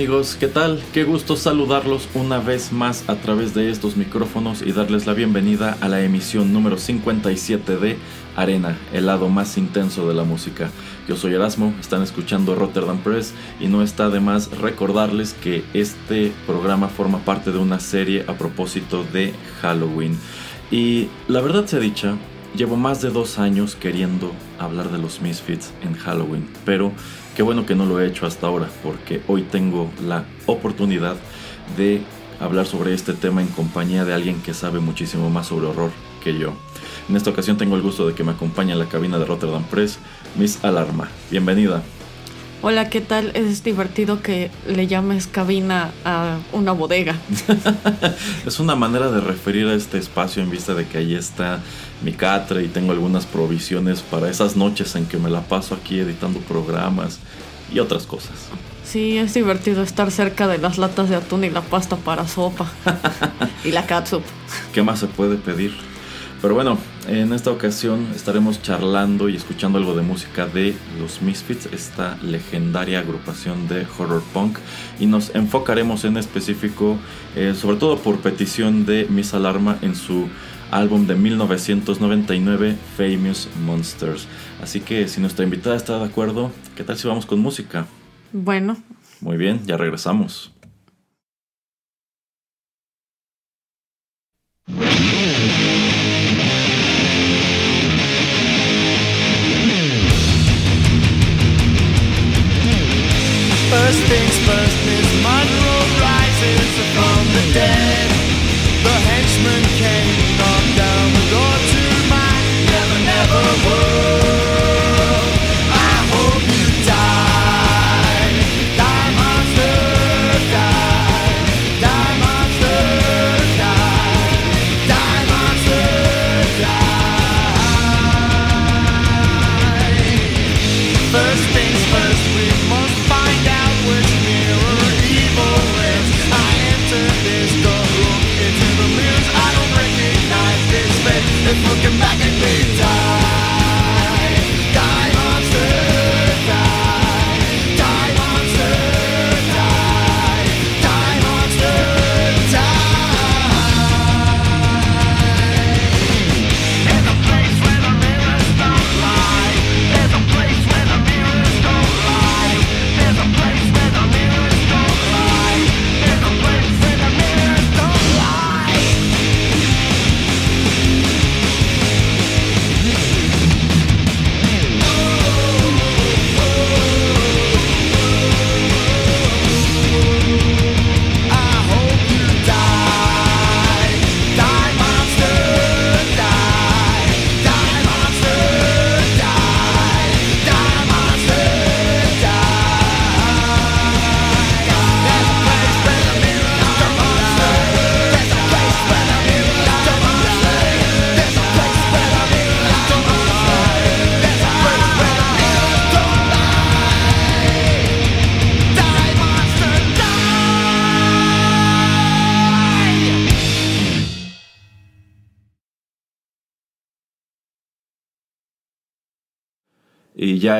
Amigos, ¿qué tal? Qué gusto saludarlos una vez más a través de estos micrófonos y darles la bienvenida a la emisión número 57 de Arena, el lado más intenso de la música. Yo soy Erasmo, están escuchando Rotterdam Press y no está de más recordarles que este programa forma parte de una serie a propósito de Halloween. Y la verdad se ha dicha, llevo más de dos años queriendo hablar de los Misfits en Halloween, pero Qué bueno que no lo he hecho hasta ahora, porque hoy tengo la oportunidad de hablar sobre este tema en compañía de alguien que sabe muchísimo más sobre horror que yo. En esta ocasión tengo el gusto de que me acompañe en la cabina de Rotterdam Press, Miss Alarma. Bienvenida. Hola, ¿qué tal? Es divertido que le llames cabina a una bodega. es una manera de referir a este espacio en vista de que ahí está mi catre y tengo algunas provisiones para esas noches en que me la paso aquí editando programas y otras cosas. Sí, es divertido estar cerca de las latas de atún y la pasta para sopa y la catsup. ¿Qué más se puede pedir? Pero bueno, en esta ocasión estaremos charlando y escuchando algo de música de los Misfits, esta legendaria agrupación de horror punk, y nos enfocaremos en específico, eh, sobre todo por petición de Miss Alarma en su álbum de 1999, Famous Monsters. Así que si nuestra invitada está de acuerdo, ¿qué tal si vamos con música? Bueno. Muy bien, ya regresamos. First things first, Miss Monroe rises from the dead. The henchman came, knocked down the door to my never, never world.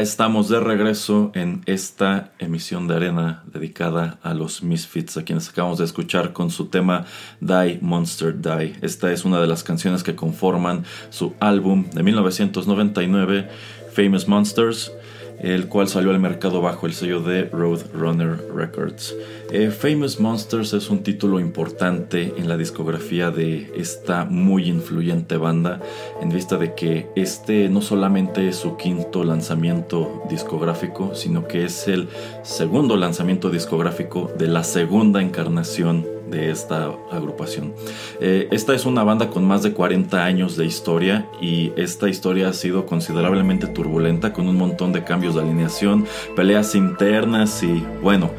Estamos de regreso en esta emisión de arena dedicada a los Misfits, a quienes acabamos de escuchar con su tema Die Monster Die. Esta es una de las canciones que conforman su álbum de 1999, Famous Monsters. El cual salió al mercado bajo el sello de Roadrunner Records. Eh, Famous Monsters es un título importante en la discografía de esta muy influyente banda, en vista de que este no solamente es su quinto lanzamiento discográfico, sino que es el segundo lanzamiento discográfico de la segunda encarnación de esta agrupación. Eh, esta es una banda con más de 40 años de historia y esta historia ha sido considerablemente turbulenta con un montón de cambios de alineación, peleas internas y bueno,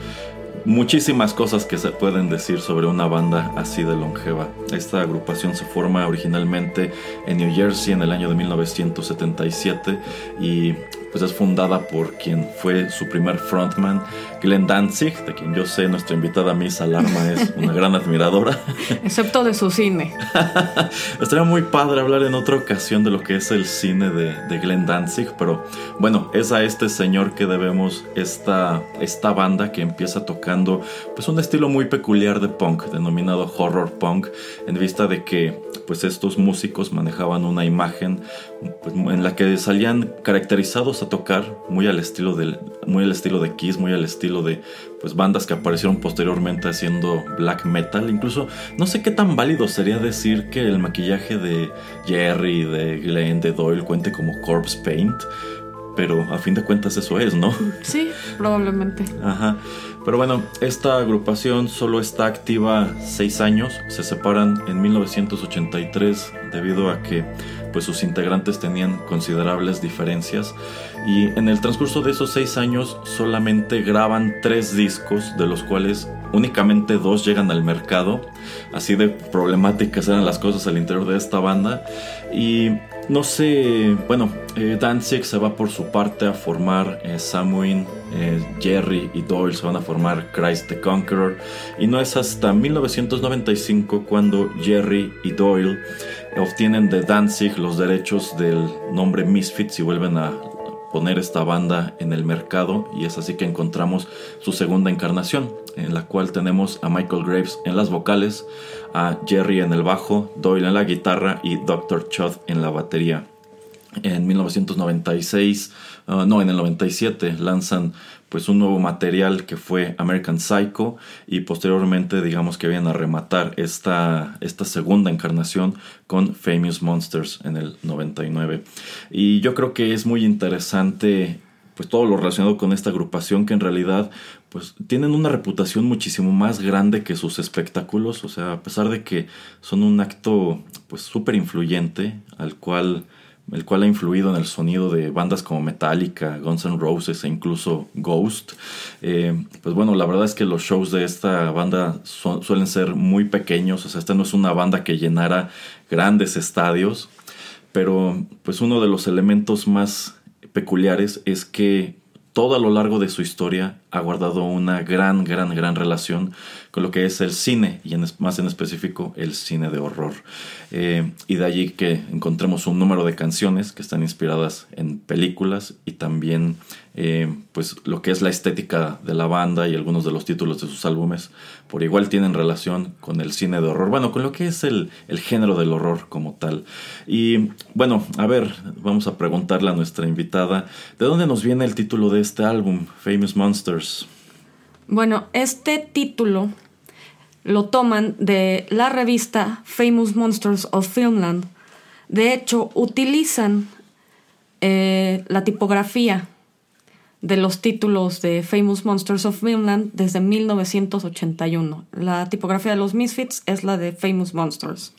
muchísimas cosas que se pueden decir sobre una banda así de longeva. Esta agrupación se forma originalmente en New Jersey en el año de 1977 y pues es fundada por quien fue su primer frontman, Glenn Danzig, de quien yo sé nuestra invitada Miss Alarma es una gran admiradora. Excepto de su cine. Estaría muy padre hablar en otra ocasión de lo que es el cine de, de, Glenn Danzig, pero bueno, es a este señor que debemos esta, esta banda que empieza tocando pues un estilo muy peculiar de punk, denominado horror punk, en vista de que pues estos músicos manejaban una imagen pues, en la que salían caracterizados a tocar muy al estilo del muy al estilo de Kiss, muy al estilo de pues bandas que aparecieron posteriormente haciendo black metal, incluso no sé qué tan válido sería decir que el maquillaje de Jerry, de Glenn, de Doyle cuente como corpse paint, pero a fin de cuentas eso es, ¿no? Sí, probablemente. Ajá. Pero bueno, esta agrupación solo está activa seis años. Se separan en 1983 debido a que pues, sus integrantes tenían considerables diferencias. Y en el transcurso de esos seis años solamente graban tres discos, de los cuales únicamente dos llegan al mercado. Así de problemáticas eran las cosas al interior de esta banda. Y no sé, bueno, eh, Danzig se va por su parte a formar eh, eh, Jerry y Doyle se van a formar Christ the Conqueror. Y no es hasta 1995 cuando Jerry y Doyle obtienen de Danzig los derechos del nombre Misfits y vuelven a poner esta banda en el mercado y es así que encontramos su segunda encarnación en la cual tenemos a Michael Graves en las vocales, a Jerry en el bajo, Doyle en la guitarra y Dr. Chod en la batería. En 1996, uh, no, en el 97 lanzan pues un nuevo material que fue American Psycho y posteriormente digamos que vienen a rematar esta, esta segunda encarnación con Famous Monsters en el 99. Y yo creo que es muy interesante pues todo lo relacionado con esta agrupación que en realidad pues tienen una reputación muchísimo más grande que sus espectáculos, o sea, a pesar de que son un acto pues súper influyente al cual el cual ha influido en el sonido de bandas como Metallica, Guns N' Roses e incluso Ghost. Eh, pues bueno, la verdad es que los shows de esta banda suelen ser muy pequeños, o sea, esta no es una banda que llenara grandes estadios, pero pues uno de los elementos más peculiares es que todo a lo largo de su historia ha guardado una gran, gran, gran relación con lo que es el cine y en, más en específico el cine de horror. Eh, y de allí que encontremos un número de canciones que están inspiradas en películas y también eh, pues lo que es la estética de la banda y algunos de los títulos de sus álbumes por igual tienen relación con el cine de horror, bueno, con lo que es el, el género del horror como tal. Y bueno, a ver, vamos a preguntarle a nuestra invitada, ¿de dónde nos viene el título de este álbum, Famous Monsters? Bueno, este título lo toman de la revista Famous Monsters of Filmland. De hecho, utilizan eh, la tipografía de los títulos de Famous Monsters of Filmland desde 1981. La tipografía de los Misfits es la de Famous Monsters.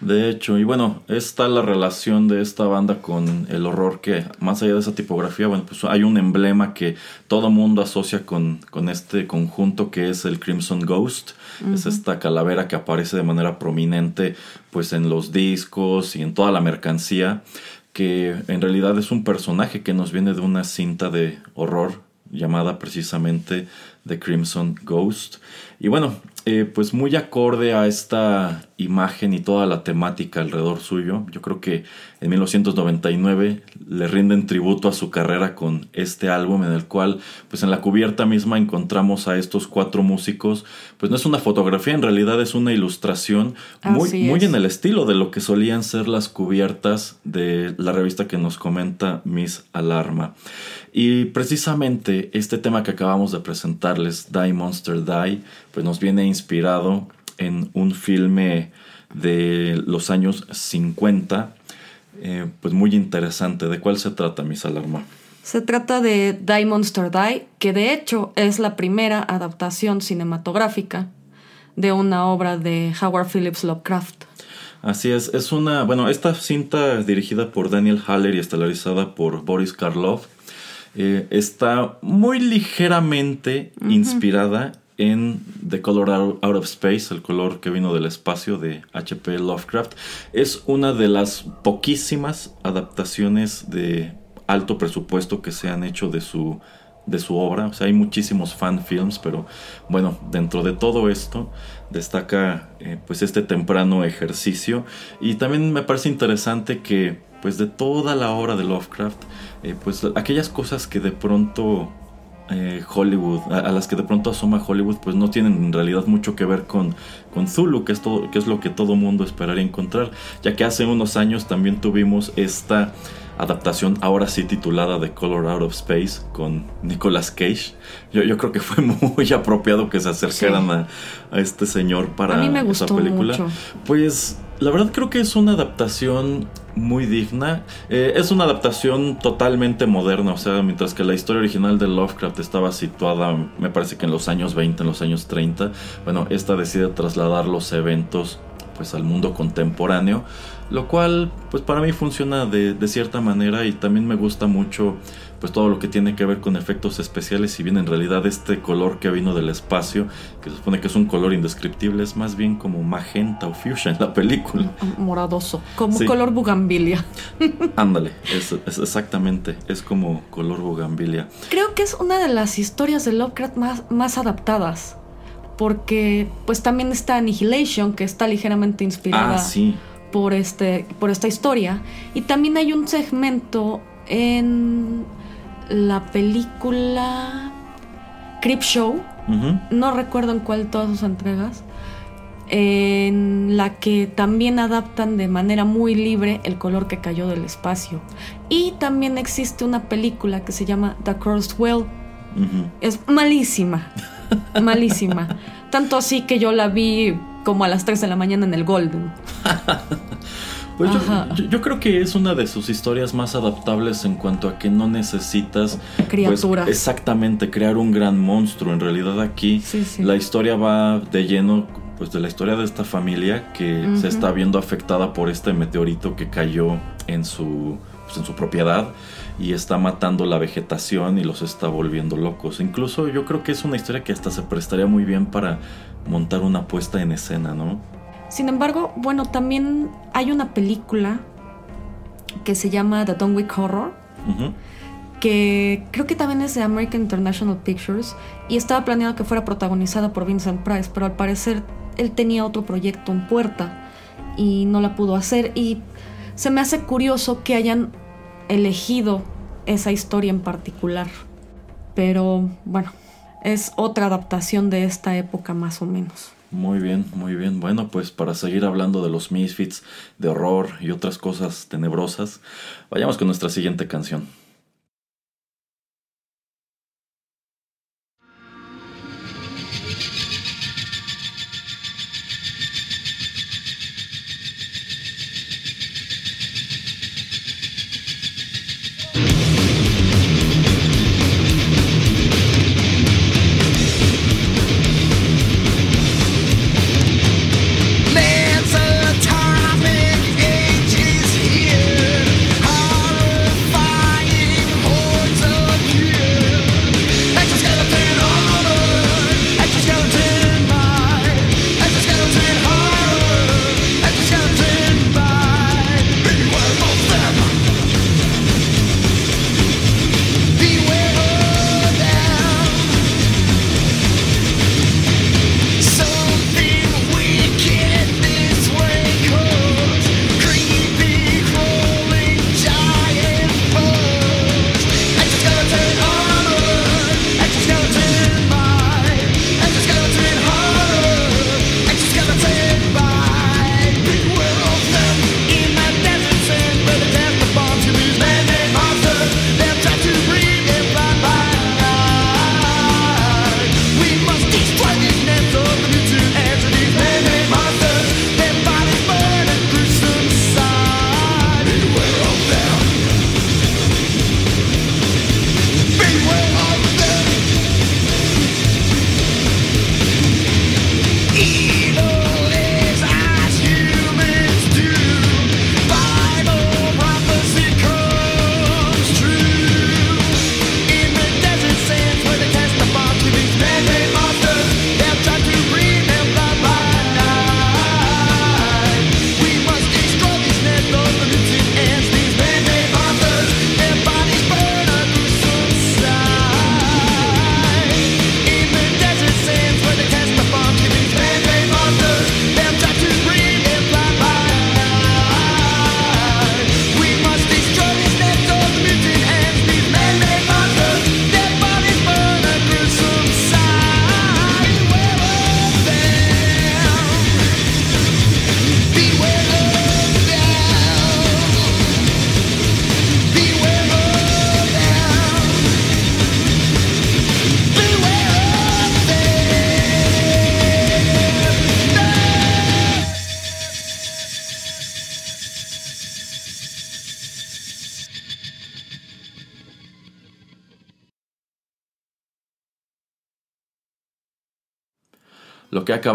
De hecho, y bueno, está la relación de esta banda con el horror que, más allá de esa tipografía, bueno, pues hay un emblema que todo mundo asocia con, con este conjunto que es el Crimson Ghost. Es esta calavera que aparece de manera prominente pues en los discos y en toda la mercancía, que en realidad es un personaje que nos viene de una cinta de horror llamada precisamente The Crimson Ghost. Y bueno, eh, pues muy acorde a esta imagen y toda la temática alrededor suyo. Yo creo que en 1999 le rinden tributo a su carrera con este álbum en el cual pues en la cubierta misma encontramos a estos cuatro músicos. Pues no es una fotografía, en realidad es una ilustración muy, muy en el estilo de lo que solían ser las cubiertas de la revista que nos comenta Miss Alarma. Y precisamente este tema que acabamos de presentarles, Die Monster Die, pues nos viene inspirado en un filme de los años 50, eh, pues muy interesante. ¿De cuál se trata, Miss Alarma? Se trata de Die Monster Die, que de hecho es la primera adaptación cinematográfica de una obra de Howard Phillips Lovecraft. Así es, es una, bueno, esta cinta dirigida por Daniel Haller y estelarizada por Boris Karloff, eh, está muy ligeramente inspirada en The Color Out of Space, el color que vino del espacio de H.P. Lovecraft. Es una de las poquísimas adaptaciones de alto presupuesto que se han hecho de su, de su obra. O sea, hay muchísimos fan films, pero bueno, dentro de todo esto destaca eh, pues este temprano ejercicio. Y también me parece interesante que pues de toda la obra de Lovecraft, eh, pues aquellas cosas que de pronto eh, Hollywood, a, las que de pronto asoma Hollywood, pues no tienen en realidad mucho que ver con, con Zulu, que es, todo, que es lo que todo mundo esperaría encontrar, ya que hace unos años también tuvimos esta adaptación ahora sí titulada The Color Out of Space con Nicolas Cage. Yo, yo creo que fue muy apropiado que se acercaran a, este señor para a mí me gustó película. Mucho. Pues la verdad creo que es una adaptación muy digna. Eh, es una adaptación totalmente moderna, o sea, mientras que la historia original de Lovecraft estaba situada, me parece que en los años 20, en los años 30, bueno, esta decide trasladar los eventos pues al mundo contemporáneo, lo cual pues para mí funciona de, de cierta manera y también me gusta mucho pues todo lo que tiene que ver con efectos especiales, si bien en realidad este color que vino del espacio, que se supone que es un color indescriptible, es más bien como magenta o fuchsia en la película. Moradoso, como color bugambilia. Ándale, es, exactamente, es como color bugambilia. Creo que es una de las historias de Lovecraft más, más adaptadas, porque pues también está Annihilation, que está ligeramente inspirada. Ah, por, este, por esta historia. Y también hay un segmento en la película Crip Show, no recuerdo en cuál todas sus entregas, en la que también adaptan de manera muy libre el color que cayó del espacio. Y también existe una película que se llama The Cursed Well. Es malísima, malísima. Tanto así que yo la vi como a las 3 de la mañana en el Golden. Pues yo, creo que es una de sus historias más adaptables en cuanto a que no necesitas pues, criaturas. exactamente crear un gran monstruo. En realidad aquí la historia va de lleno pues de la historia de esta familia que se está viendo afectada por este meteorito que cayó en su pues, en su propiedad y está matando la vegetación y los está volviendo locos. Incluso yo creo que es una historia que hasta se prestaría muy bien para montar una puesta en escena, ¿no? Sin embargo, bueno, también hay una película que se llama The Week Horror, que creo que también es de American International Pictures y estaba planeado que fuera protagonizada por Vincent Price, pero al parecer él tenía otro proyecto en puerta y no la pudo hacer y se me hace curioso que hayan elegido esa historia en particular. Pero bueno, es otra adaptación de esta época más o menos. Muy bien, muy bien. Bueno, pues para seguir hablando de los misfits, de horror y otras cosas tenebrosas, vayamos con nuestra siguiente canción.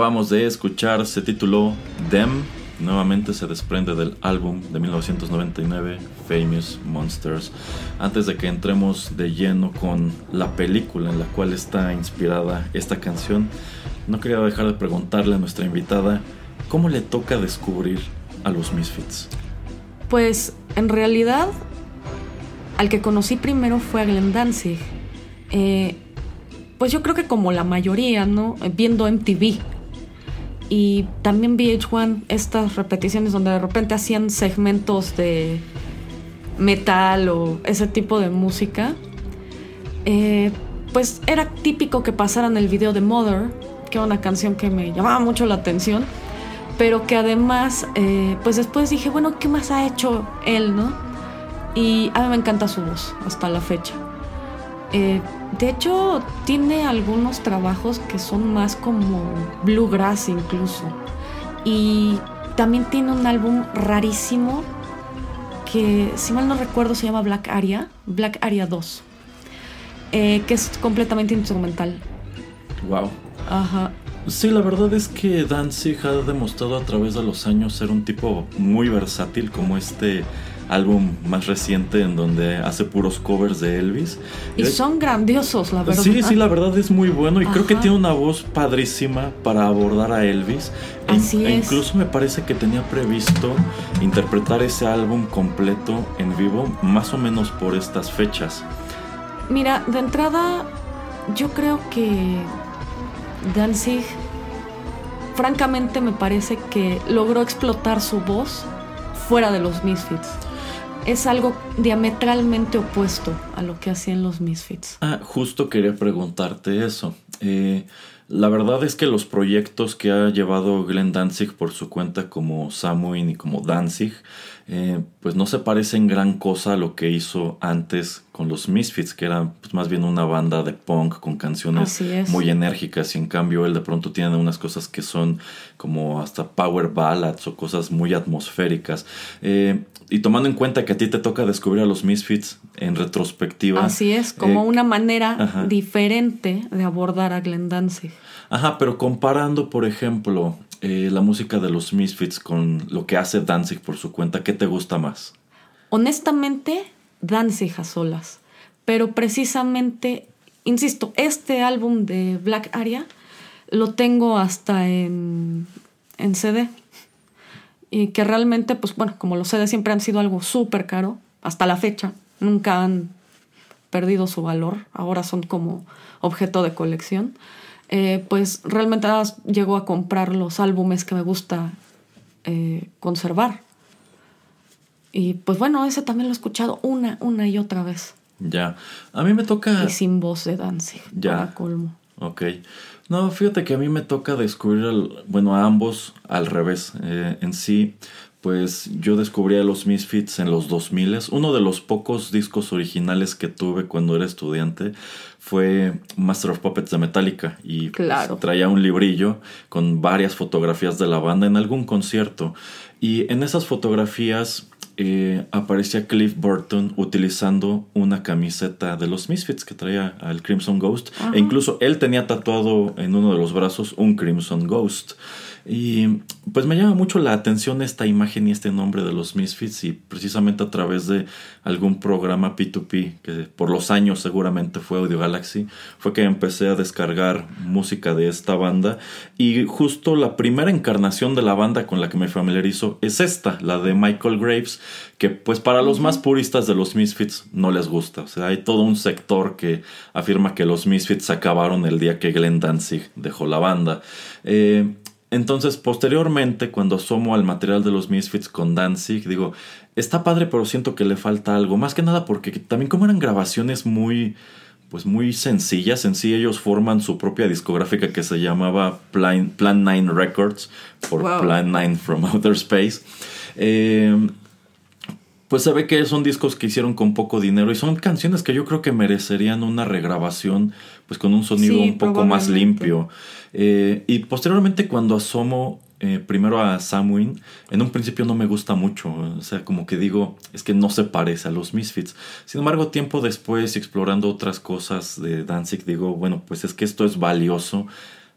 Acabamos de escuchar se tituló Them. Nuevamente se desprende del álbum de 1999, Famous Monsters. Antes de que entremos de lleno con la película en la cual está inspirada esta canción, no quería dejar de preguntarle a nuestra invitada cómo le toca descubrir a los Misfits. Pues en realidad al que conocí primero fue a Glenn Danzig. Eh, pues yo creo que como la mayoría, ¿no? Viendo MTV. Y también VH1, estas repeticiones donde de repente hacían segmentos de metal o ese tipo de música. Eh, pues era típico que pasaran el video de Mother, que era una canción que me llamaba mucho la atención, pero que además, eh, pues después dije, bueno, ¿qué más ha hecho él, no? Y a mí me encanta su voz hasta la fecha. Eh, de hecho, tiene algunos trabajos que son más como bluegrass incluso. Y también tiene un álbum rarísimo que, si mal no recuerdo, se llama Black Aria, Black Aria 2, eh, que es completamente instrumental. Wow. Ajá. Sí, la verdad es que Danzig ha demostrado a través de los años ser un tipo muy versátil, como este álbum más reciente en donde hace puros covers de Elvis. Y son grandiosos, la verdad. Sí, sí, la verdad es muy bueno y creo que tiene una voz padrísima para abordar a Elvis. E Así e incluso me parece que tenía previsto interpretar ese álbum completo en vivo más o menos por estas fechas. Mira, de entrada yo creo que Danzig francamente me parece que logró explotar su voz fuera de los Misfits es algo diametralmente opuesto a lo que hacían los Misfits. Ah, justo quería preguntarte eso. Eh, la verdad es que los proyectos que ha llevado Glenn Danzig por su cuenta como Samuin y como Danzig, eh, pues no se parecen gran cosa a lo que hizo antes con los Misfits, que eran pues, más bien una banda de punk con canciones muy enérgicas y en cambio él de pronto tiene unas cosas que son como hasta power ballads o cosas muy atmosféricas. Eh, y tomando en cuenta que a ti te toca descubrir a los Misfits en retrospectiva. Así es, como eh, una manera diferente de abordar a Glenn Danzig. Ajá, pero comparando, por ejemplo, eh, la música de los Misfits con lo que hace Danzig por su cuenta, ¿qué te gusta más? Honestamente, Danzig a solas. Pero precisamente, insisto, este álbum de Black Aria lo tengo hasta en, en CD y que realmente, pues bueno, como los CD siempre han sido algo súper caro, hasta la fecha, nunca han perdido su valor, ahora son como objeto de colección, eh, pues realmente llego a comprar los álbumes que me gusta eh, conservar. Y pues bueno, ese también lo he escuchado una, una y otra vez. Ya, a mí me toca... Y sin voz de Danzig, ya. para colmo. Ok. No, fíjate que a mí me toca descubrir, bueno, a ambos al revés. Eh, en sí, pues yo descubrí a los Misfits en los 2000. Uno de los pocos discos originales que tuve cuando era estudiante fue Master of Puppets de Metallica y pues, traía un librillo con varias fotografías de la banda en algún concierto. Y en esas fotografías eh, aparecía Cliff Burton utilizando una camiseta de los Misfits que traía al Crimson Ghost. E incluso él tenía tatuado en uno de los brazos un Crimson Ghost. Y pues me llama mucho la atención esta imagen y este nombre de los Misfits y precisamente a través de algún programa P2P que por los años seguramente fue Audio Galaxy fue que empecé a descargar música de esta banda. Y justo la primera encarnación de la banda con la que me familiarizo es esta, la de Michael Graves, que pues para los más puristas de los Misfits no les gusta, o sea, hay todo un sector que afirma que los Misfits acabaron el día que Glenn Danzig dejó la banda. Eh, entonces, posteriormente, cuando asomo al material de los Misfits con Danzig, digo, está padre, pero siento que le falta algo. Más que nada porque también como eran grabaciones muy, pues muy sencillas, en sí ellos forman su propia discográfica que se llamaba Plan, Plan 9 Records, por Plan 9 from Outer Space. Eh, pues se ve que son discos que hicieron con poco dinero y son canciones que yo creo que merecerían una regrabación pues con un sonido un poco más limpio. Eh, y posteriormente cuando asomo eh, primero a Samwin, en un principio no me gusta mucho, o sea, como que digo, es que no se parece a los Misfits. Sin embargo, tiempo después, explorando otras cosas de Danzig, digo, bueno, pues es que esto es valioso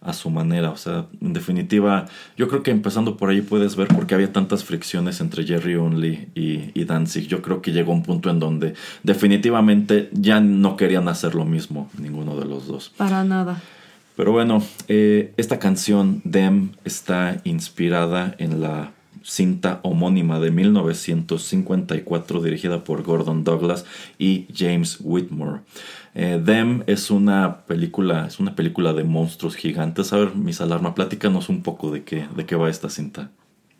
a su manera. O sea, en definitiva, yo creo que empezando por ahí puedes ver por qué había tantas fricciones entre Jerry Only y, y, Danzig. Yo creo que llegó un punto en donde definitivamente ya no querían hacer lo mismo, ninguno de los dos. Para nada. Pero bueno, eh, esta canción, Dem, está inspirada en la cinta homónima de 1954 dirigida por Gordon Douglas y James Whitmore. Eh, Them es una película, es una película de monstruos gigantes. A ver, Miss Alarma, platícanos un poco de qué, de qué va esta cinta.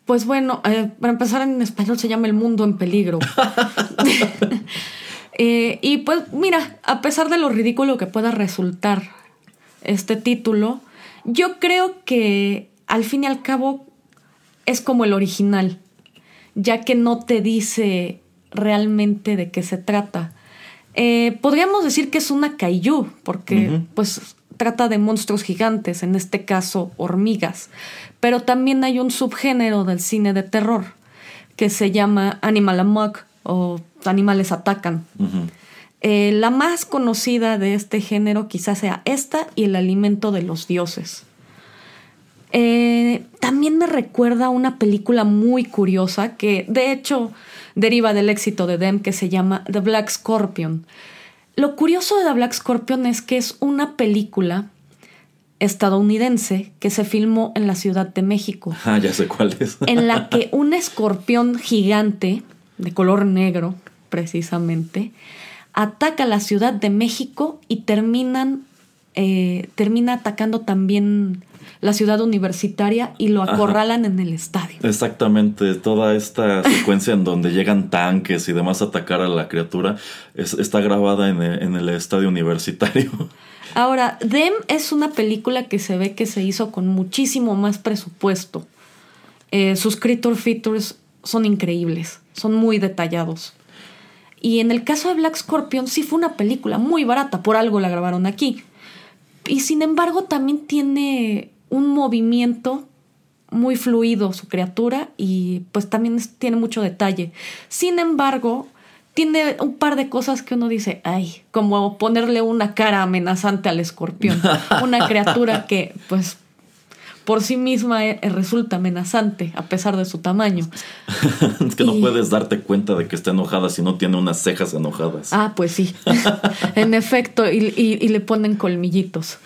Pues bueno, eh, para empezar en español se llama El Mundo en Peligro. Eh, y pues mira, a pesar de lo ridículo que pueda resultar este título, yo creo que al fin y al cabo es como el original, ya que no te dice realmente de qué se trata. Eh, podríamos decir que es una kaiju, porque pues trata de monstruos gigantes, en este caso hormigas. Pero también hay un subgénero del cine de terror que se llama Animal Amok o Animales Atacan. Eh, la más conocida de este género quizás sea esta y El Alimento de los Dioses. Eh, también me recuerda una película muy curiosa que de hecho deriva del éxito de Dem que se llama The Black Scorpion. Lo curioso de The Black Scorpion es que es una película estadounidense que se filmó en la Ciudad de México. Ah, ya sé cuál es. en la que un escorpión gigante de color negro, precisamente, ataca la Ciudad de México y terminan, eh, termina atacando también la ciudad universitaria y lo acorralan en el estadio. Exactamente, toda esta secuencia en donde llegan tanques y demás a atacar a la criatura está grabada en el, estadio universitario. Ahora, Dem es una película que se ve que se hizo con muchísimo más presupuesto. Eh, sus creature features son increíbles, son muy detallados. Y en el caso de Black Scorpion sí fue una película muy barata, por algo la grabaron aquí. Y sin embargo también tiene un movimiento muy fluido su criatura y pues también tiene mucho detalle. Sin embargo, tiene un par de cosas que uno dice, ay, como ponerle una cara amenazante al escorpión, una criatura que pues por sí misma eh, resulta amenazante a pesar de su tamaño. es que no puedes darte cuenta de que está enojada si no tiene unas cejas enojadas. Ah, pues sí, en efecto, y le ponen colmillitos.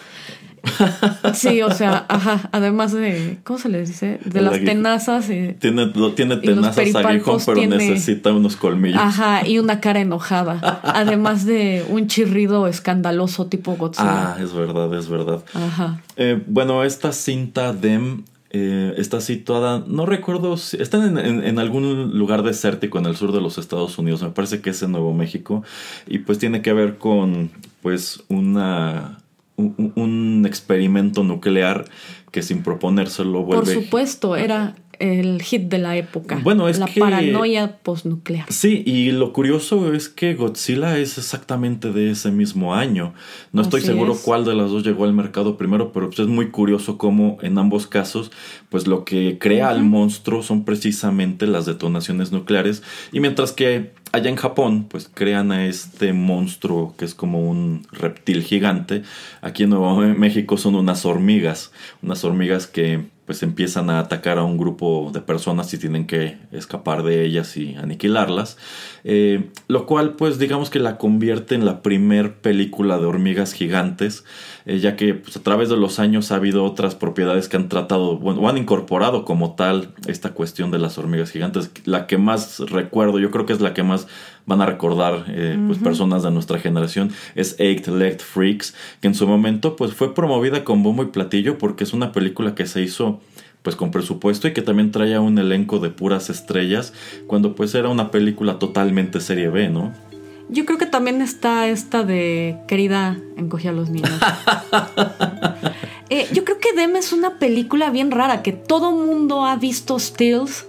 Sí, o sea, ajá, además de, ¿cómo se les dice? De las tenazas. tiene, tiene tenazas aguijón, pero necesita unos colmillos. Ajá, y una cara enojada. además de un chirrido escandaloso tipo Godzilla. Ah, es verdad, es verdad. Ajá. Eh, bueno, esta cinta Dem eh, está situada, no recuerdo, si, está en, en, algún lugar desértico en el sur de los Estados Unidos, me parece que es en Nuevo México, y pues tiene que ver con pues una un, experimento nuclear que sin proponérselo vuelve. Por supuesto, era el hit de la época. Bueno, es la paranoia postnuclear. Sí, y lo curioso es que Godzilla es exactamente de ese mismo año. No estoy seguro cuál de las dos llegó al mercado primero, pero pues es muy curioso cómo en ambos casos, pues lo que crea al monstruo son precisamente las detonaciones nucleares. Y mientras que allá en Japón, pues crean a este monstruo que es como un reptil gigante. Aquí en Nuevo México son unas hormigas, unas hormigas que pues empiezan a atacar a un grupo de personas y tienen que escapar de ellas y aniquilarlas. Eh, lo cual pues digamos que la convierte en la primer película de hormigas gigantes, eh, ya que pues, a través de los años ha habido otras propiedades que han tratado bueno, o han incorporado como tal esta cuestión de las hormigas gigantes. La que más recuerdo, yo creo que es la que más van a recordar eh, pues, personas de nuestra generación, es Eight Legged Freaks, que en su momento pues fue promovida con bombo y platillo porque es una película que se hizo pues con presupuesto y que también traía un elenco de puras estrellas cuando pues era una película totalmente serie B, ¿no? Yo creo que también está esta de Querida encogía a los niños. Eh, yo creo que Dem es una película bien rara que todo mundo ha visto Stills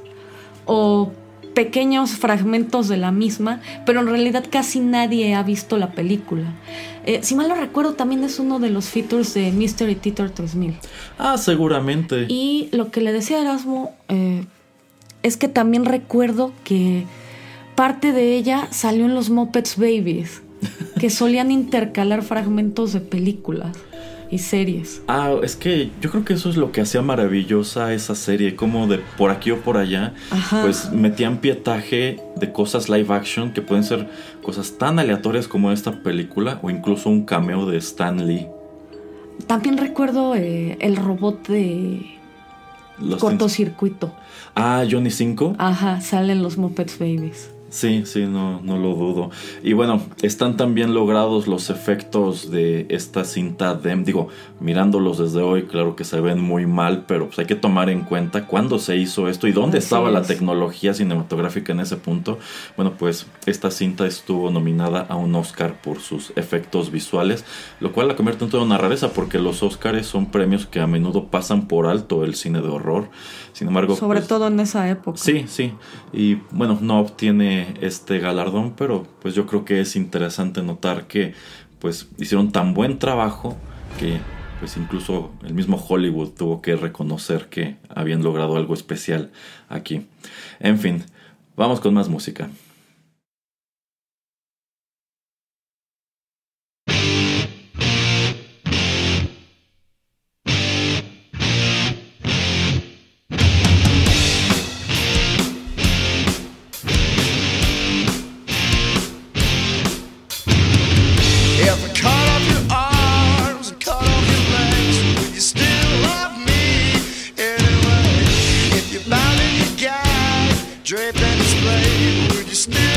o pequeños fragmentos de la misma, pero en realidad casi nadie ha visto la película. Eh, si mal no recuerdo, también es uno de los features de Mystery Theater 3000. Ah, seguramente. Y lo que le decía Erasmo eh, es que también recuerdo que parte de ella salió en los Muppets Babies, que solían intercalar fragmentos de películas. y series. Ah, es que yo creo que eso es lo que hacía maravillosa esa serie, como de por aquí o por allá, Ajá. pues metían pietaje de cosas live action que pueden ser cosas tan aleatorias como esta película o incluso un cameo de Stan Lee. También recuerdo eh, el robot de Los cortocircuito. Ah, Johnny 5. Ajá, salen los Muppets Babies. Sí, sí, no, no lo dudo. Y bueno, están también logrados los efectos de esta cinta DEM. Digo, mirándolos desde hoy, claro que se ven muy mal, pero pues hay que tomar en cuenta cuándo se hizo esto y dónde Así estaba la es. tecnología cinematográfica en ese punto. Bueno, pues esta cinta estuvo nominada a un Oscar por sus efectos visuales, lo cual la convierte en toda una rareza porque los Oscars son premios que a menudo pasan por alto el cine de horror. Sin embargo, Sobre pues, todo en esa época. Sí, sí. Y bueno, no obtiene este galardón, pero pues yo creo que es interesante notar que pues hicieron tan buen trabajo que pues incluso el mismo Hollywood tuvo que reconocer que habían logrado algo especial aquí. En fin, vamos con más música. Still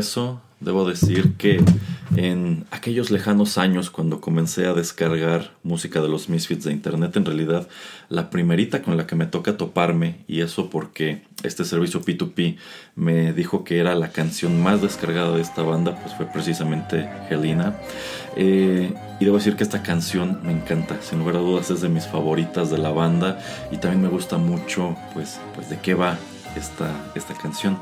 Regreso Debo decir que en aquellos lejanos años cuando comencé a descargar música de los Misfits de internet, en realidad la primerita con la que me toca toparme, y eso porque este servicio P2P me dijo que era la canción más descargada de esta banda, pues fue precisamente Helena. Eh, y debo decir que esta canción me encanta, sin lugar a dudas es de mis favoritas de la banda y también me gusta mucho pues, pues de qué va esta, esta canción.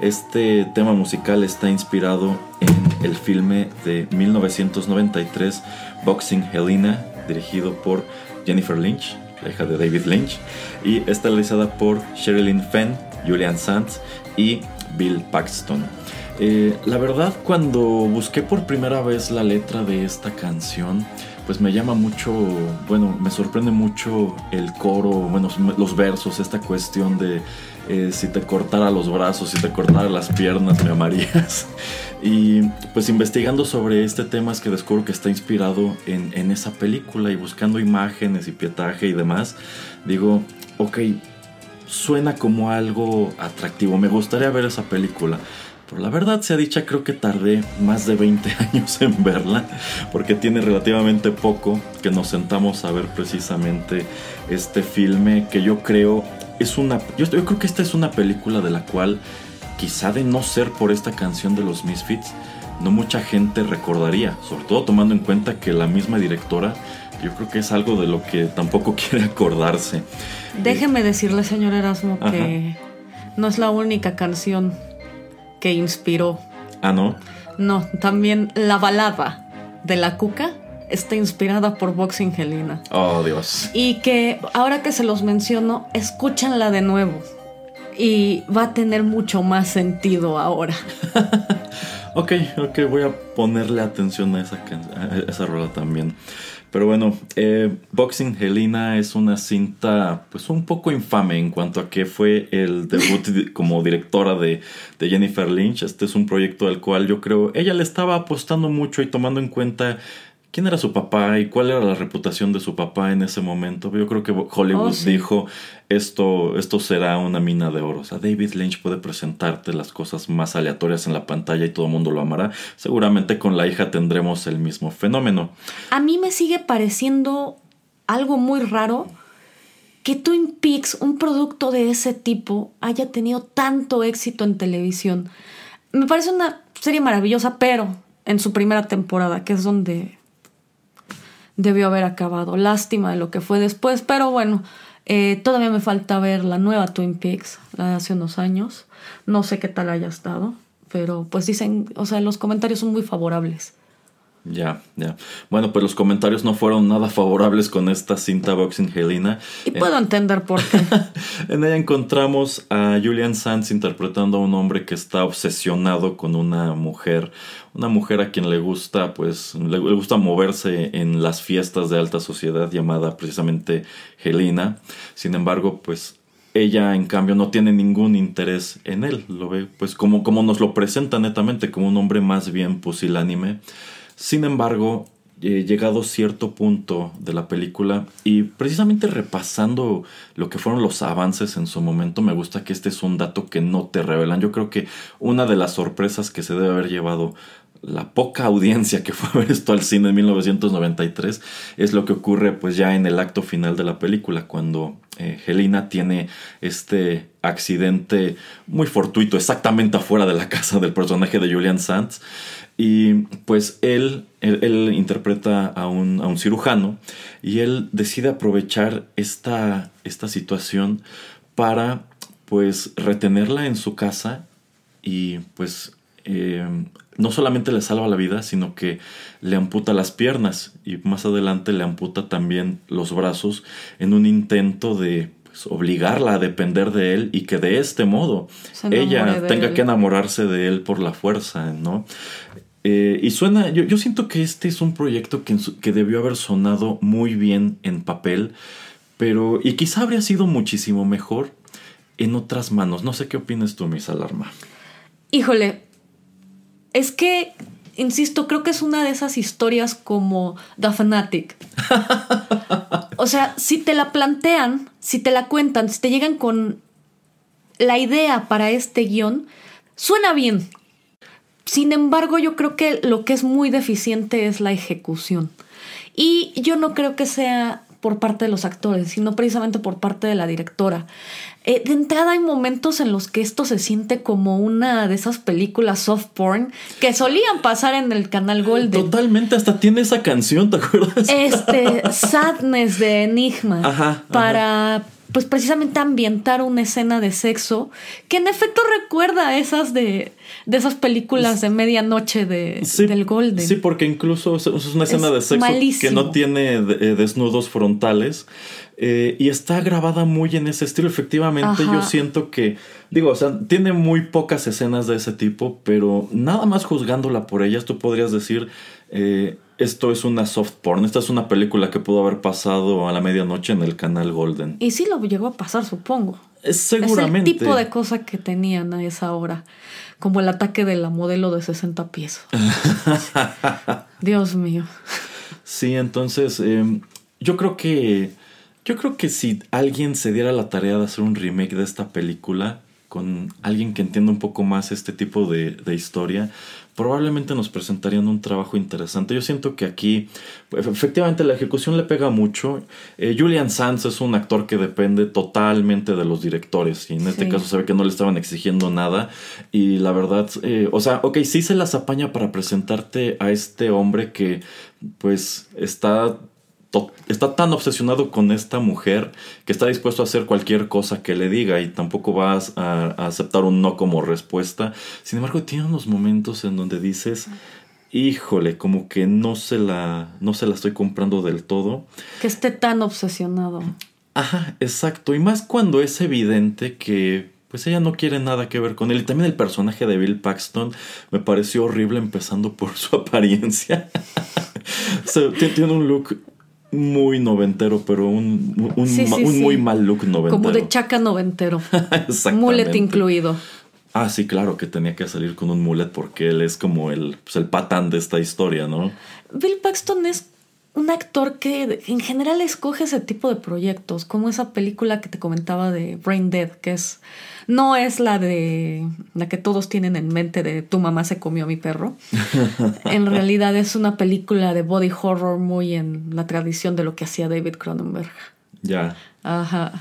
Este tema musical está inspirado en el filme de 1993 Boxing Helena, dirigido por Jennifer Lynch, la hija de David Lynch, y está realizada por Sherilyn Fenn, Julian Sands y Bill Paxton. Eh, la verdad, cuando busqué por primera vez la letra de esta canción, pues me llama mucho, bueno, me sorprende mucho el coro, bueno, los versos, esta cuestión de eh, si te cortara los brazos, si te cortara las piernas, me amarías. Y pues investigando sobre este tema es que descubro que está inspirado en, en esa película y buscando imágenes y pietaje y demás, digo, ok, suena como algo atractivo, me gustaría ver esa película. Pero la verdad sea dicha, creo que tardé más de 20 años en verla, porque tiene relativamente poco que nos sentamos a ver precisamente este filme que yo creo es una... Yo, yo creo que esta es una película de la cual, quizá de no ser por esta canción de los Misfits, no mucha gente recordaría, sobre todo tomando en cuenta que la misma directora, yo creo que es algo de lo que tampoco quiere acordarse. Déjeme decirle, señor Erasmo, Ajá. que no es la única canción que inspiró. Ah, ¿no? No, también la balada de la cuca está inspirada por Boxing Helena. Oh, Dios. Y que ahora que se los menciono, escúchenla de nuevo. Y va a tener mucho más sentido ahora. Ok, ok, voy a ponerle atención a esa, a esa rola también. Pero bueno, eh, Boxing Helena es una cinta pues un poco infame en cuanto a que fue el debut como directora de, de Jennifer Lynch. Este es un proyecto al cual yo creo ella le estaba apostando mucho y tomando en cuenta quién era su papá y cuál era la reputación de su papá en ese momento. Yo creo que Hollywood Oh, sí. dijo esto, esto será una mina de oro. O sea, David Lynch puede presentarte las cosas más aleatorias en la pantalla y todo el mundo lo amará. Seguramente con la hija tendremos el mismo fenómeno. A mí me sigue pareciendo algo muy raro que Twin Peaks, un producto de ese tipo, haya tenido tanto éxito en televisión. Me parece una serie maravillosa, pero en su primera temporada, que es donde debió haber acabado. Lástima de lo que fue después, pero bueno, eh, todavía me falta ver la nueva Twin Peaks, la de hace unos años. No sé qué tal haya estado, pero pues dicen, o sea, los comentarios son muy favorables. Ya, ya. Bueno, pues los comentarios no fueron nada favorables con esta cinta Boxing Helena. Y puedo entender por qué. En ella encontramos a Julian Sands interpretando a un hombre que está obsesionado con una mujer, una mujer a quien le gusta, pues, le, gusta moverse en las fiestas de alta sociedad llamada precisamente Helena. Sin embargo, pues ella en cambio no tiene ningún interés en él, lo ve pues como, como nos lo presenta netamente, como un hombre más bien pusilánime. Sin embargo, eh, llegado cierto punto de la película y precisamente repasando lo que fueron los avances en su momento, me gusta que este es un dato que no te revelan. Yo creo que una de las sorpresas que se debe haber llevado la poca audiencia que fue a ver esto al cine en 1993 es lo que ocurre pues ya en el acto final de la película cuando eh, Helena tiene este accidente muy fortuito exactamente afuera de la casa del personaje de Julian Sands. Y pues él, él, interpreta a un, a un cirujano y él decide aprovechar esta, esta situación para pues retenerla en su casa y pues eh, no solamente le salva la vida, sino que le amputa las piernas y más adelante le amputa también los brazos en un intento de pues, obligarla a depender de él y que de este modo ella tenga él. que enamorarse de él por la fuerza, ¿no? Eh, y suena, yo, yo siento que este es un proyecto que, que debió haber sonado muy bien en papel, pero y quizá habría sido muchísimo mejor en otras manos. No sé qué opinas tú, Miss Alarma. Híjole, es que, insisto, creo que es una de esas historias como The Fanatic. O sea, si te la plantean, si te la cuentan, si te llegan con la idea para este guion, suena bien. Sin embargo, yo creo que lo que es muy deficiente es la ejecución. Y yo no creo que sea por parte de los actores, sino precisamente por parte de la directora. Eh, de entrada hay momentos en los que esto se siente como una de esas películas soft porn que solían pasar en el canal Golden. Totalmente, hasta tiene esa canción, ¿te acuerdas? Este Sadness de Enigma Ajá, para pues precisamente ambientar una escena de sexo que en efecto recuerda a esas de, de esas películas de medianoche de, Sí, del Golden. Sí, porque incluso es una escena Es de sexo que no tiene eh, desnudos frontales. eh, y está grabada muy en ese estilo. Efectivamente, Ajá. yo siento que, digo, o sea, tiene muy pocas escenas de ese tipo, pero nada más juzgándola por ellas, tú podrías decir, eh, esto es una soft porn, esta es una película que pudo haber pasado a la medianoche en el canal Golden. Y sí lo llegó a pasar, supongo. Es seguramente. Es el tipo de cosa que tenían a esa hora. Como el ataque de la modelo de 60 pies. Dios mío. Sí, entonces eh, yo creo que yo creo que si alguien se diera la tarea de hacer un remake de esta película con alguien que entienda un poco más este tipo de, de historia, probablemente nos presentarían un trabajo interesante. Yo siento que aquí, pues, efectivamente, la ejecución le pega mucho. Eh, Julian Sands es un actor que depende totalmente de los directores y en este Sí. caso se ve que no le estaban exigiendo nada y la verdad, eh, o sea, ok, sí se las apaña para presentarte a este hombre que pues está está tan obsesionado con esta mujer que está dispuesto a hacer cualquier cosa que le diga y tampoco vas a, a aceptar un no como respuesta. Sin embargo, tiene unos momentos en donde dices, híjole, como que no se la, no se la estoy comprando del todo. Que esté tan obsesionado. Ajá, exacto. Y más cuando es evidente que pues ella no quiere nada que ver con él. Y también el personaje de Bill Paxton me pareció horrible empezando por su apariencia. O sea, tie- tiene un look muy noventero, pero un, un, Sí, ma- sí, un sí. muy mal look noventero. Como de chaca noventero. Exactamente. Mullet incluido. Ah, sí, claro que tenía que salir con un mullet porque él es como el, pues, el patán de esta historia, ¿no? Bill Paxton es un actor que en general escoge ese tipo de proyectos, como esa película que te comentaba de Brain Dead, que es no es la de la que todos tienen en mente de tu mamá se comió a mi perro. en realidad es una película de body horror muy en la tradición de lo que hacía David Cronenberg. Ya. Ajá.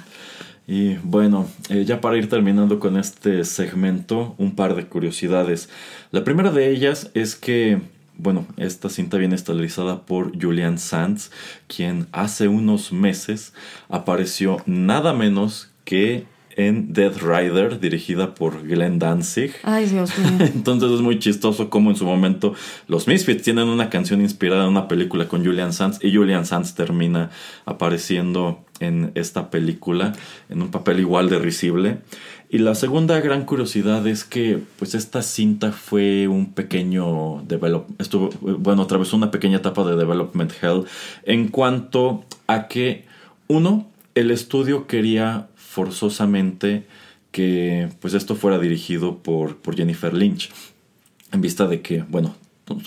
Y bueno, eh, ya para ir terminando con este segmento, un par de curiosidades. La primera de ellas es que, bueno, esta cinta viene estelarizada por Julian Sands, quien hace unos meses apareció nada menos que en Dead Rider, dirigida por Glenn Danzig. Ay, Dios mío. Entonces es muy chistoso como en su momento los Misfits tienen una canción inspirada en una película con Julian Sands y Julian Sands termina apareciendo en esta película en un papel igual de risible. Y la segunda gran curiosidad es que pues esta cinta fue un pequeño develop estuvo bueno, atravesó una pequeña etapa de development hell en cuanto a que uno el estudio quería forzosamente que pues esto fuera dirigido por, por Jennifer Lynch. En vista de que, bueno,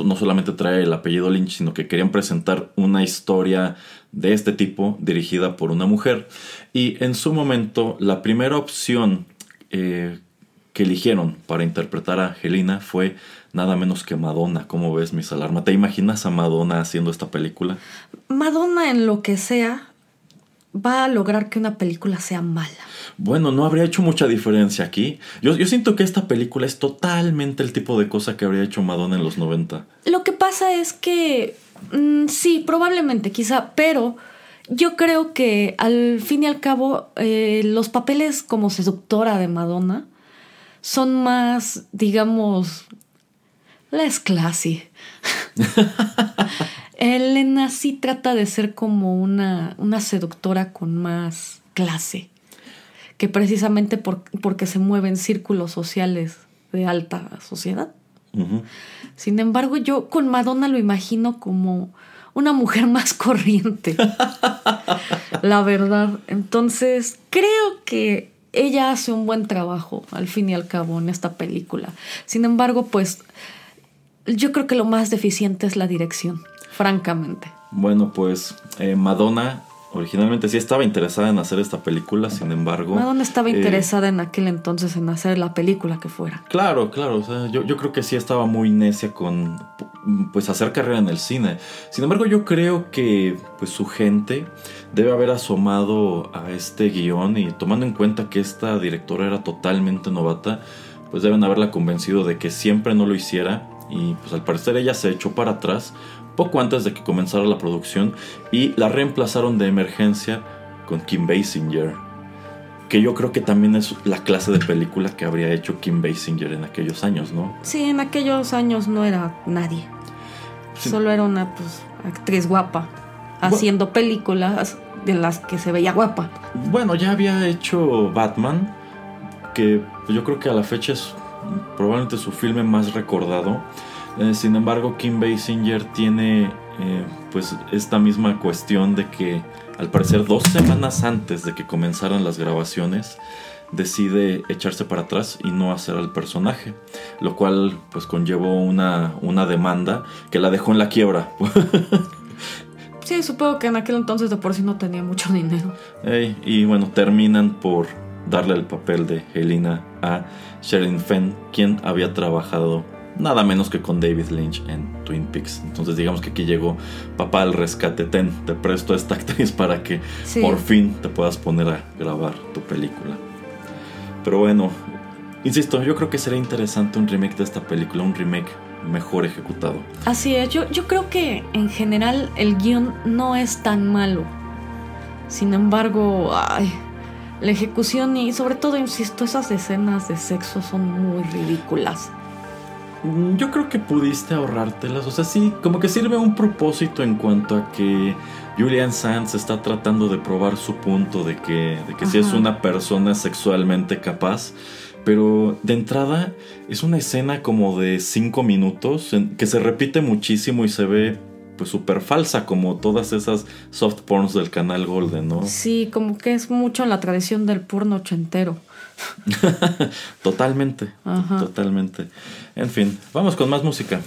no- solamente trae el apellido Lynch, sino que querían presentar una historia de este tipo dirigida por una mujer. Y en su momento, la primera opción eh, que eligieron para interpretar a Angelina fue nada menos que Madonna. ¿Cómo ves, Miss Alarma? ¿Te imaginas a Madonna haciendo esta película? Madonna en lo que sea va a lograr que una película sea mala. Bueno, no habría hecho mucha diferencia aquí. Yo, yo siento que esta película es totalmente el tipo de cosa que habría hecho Madonna en los 90. Lo que pasa es que mm, sí, probablemente, quizá, pero yo creo que al fin y al cabo eh, los papeles como seductora de Madonna son más, digamos, less classy. Elena sí trata de ser como una, una seductora con más clase, que precisamente por- porque se mueve en círculos sociales de alta sociedad. Sin embargo, yo con Madonna lo imagino como una mujer más corriente. La verdad. Entonces, creo que ella hace un buen trabajo, al fin y al cabo, en esta película. Sin embargo, pues, yo creo que lo más deficiente es la dirección, francamente. Bueno, pues eh, Madonna originalmente sí estaba interesada en hacer esta película, sin embargo... Madonna estaba eh, interesada en aquel entonces en hacer la película que fuera. Claro, claro, o sea, yo, yo creo que sí estaba muy necia con pues hacer carrera en el cine. Sin embargo, yo creo que pues su gente debe haber asomado a este guion y tomando en cuenta que esta directora era totalmente novata, pues deben haberla convencido de que siempre no lo hiciera y pues al parecer ella se echó para atrás poco antes de que comenzara la producción y la reemplazaron de emergencia con Kim Basinger, que yo creo que también es la clase de película que habría hecho Kim Basinger en aquellos años, ¿no? Sí, en aquellos años no era nadie. Sí. Solo era una pues, actriz guapa, haciendo películas de las que se veía guapa. Bueno, ya había hecho Batman, que yo creo que a la fecha es probablemente su filme más recordado. Eh, sin embargo, Kim Basinger tiene eh, pues esta misma cuestión de que al parecer dos semanas antes de que comenzaran las grabaciones decide echarse para atrás y no hacer al personaje, lo cual pues conllevó una, una demanda que la dejó en la quiebra. Sí, supongo que en aquel entonces de por sí no tenía mucho dinero. Y bueno, terminan por darle el papel de Helena a Sherilyn Fenn, quien había trabajado nada menos que con David Lynch en Twin Peaks. Entonces digamos que aquí llegó papá al rescate, ten, te presto a esta actriz para que Sí. por fin te puedas poner a grabar tu película. Pero bueno, insisto, yo creo que sería interesante un remake de esta película, un remake mejor ejecutado. Así es, yo, yo creo que en general el guion no es tan malo. Sin embargo, ay, la ejecución y sobre todo, insisto, esas escenas de sexo son muy ridículas. Mm, Yo creo que pudiste ahorrártelas. O sea, sí, como que sirve un propósito en cuanto a que Julian Sands está tratando de probar su punto de que, de que sí es una persona sexualmente capaz. Pero de entrada es una escena como de 5 minutos en- que se repite muchísimo y se ve pues súper falsa como todas esas soft porns del canal Golden, ¿no? Sí, como que es mucho en la tradición del porno ochentero. Totalmente, Ajá. totalmente. En fin, vamos con más música.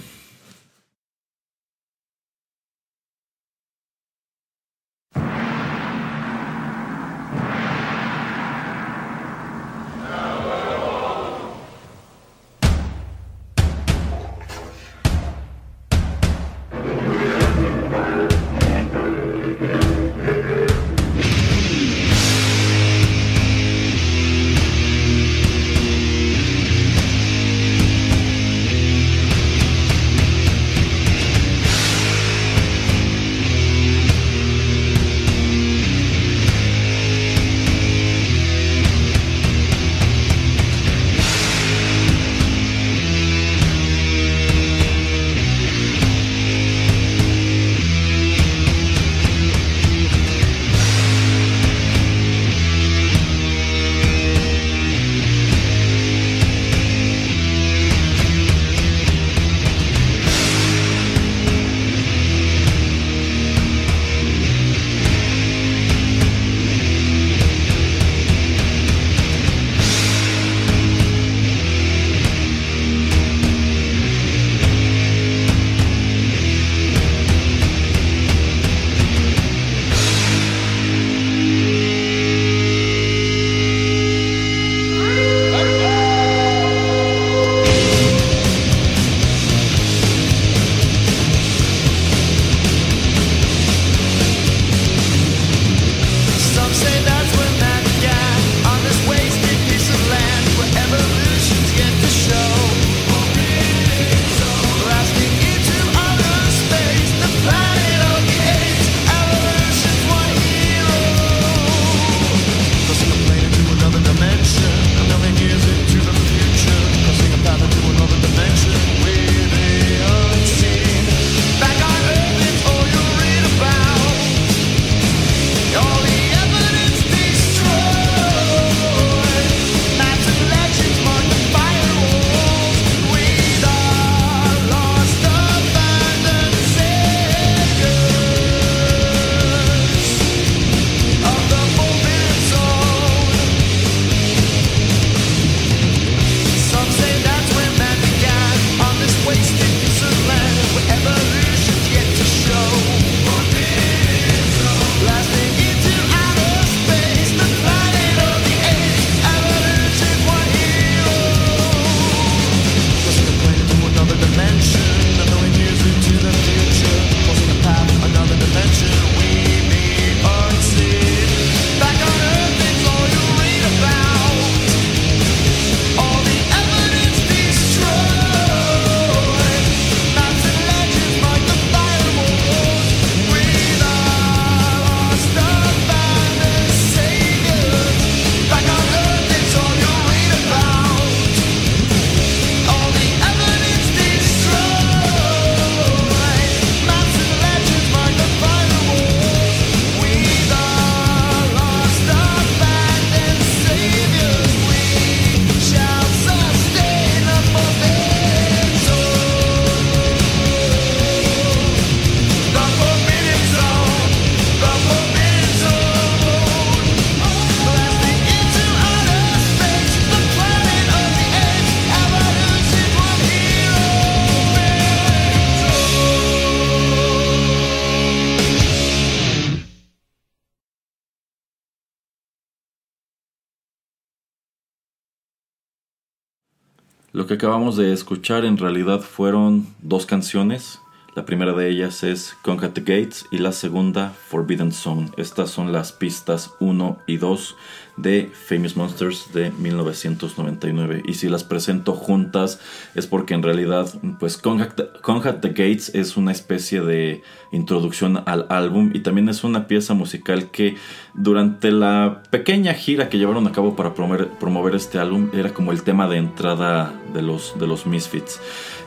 Lo que acabamos de escuchar en realidad fueron dos canciones. La primera de ellas es Conquer the Gates y la segunda Forbidden Zone. Estas son las pistas 1 y 2 de Famous Monsters de 1999. Y si las presento juntas es porque en realidad pues Conquer the Gates es una especie de introducción al álbum y también es una pieza musical que durante la pequeña gira que llevaron a cabo para promover, promover este álbum era como el tema de entrada de los, de los Misfits.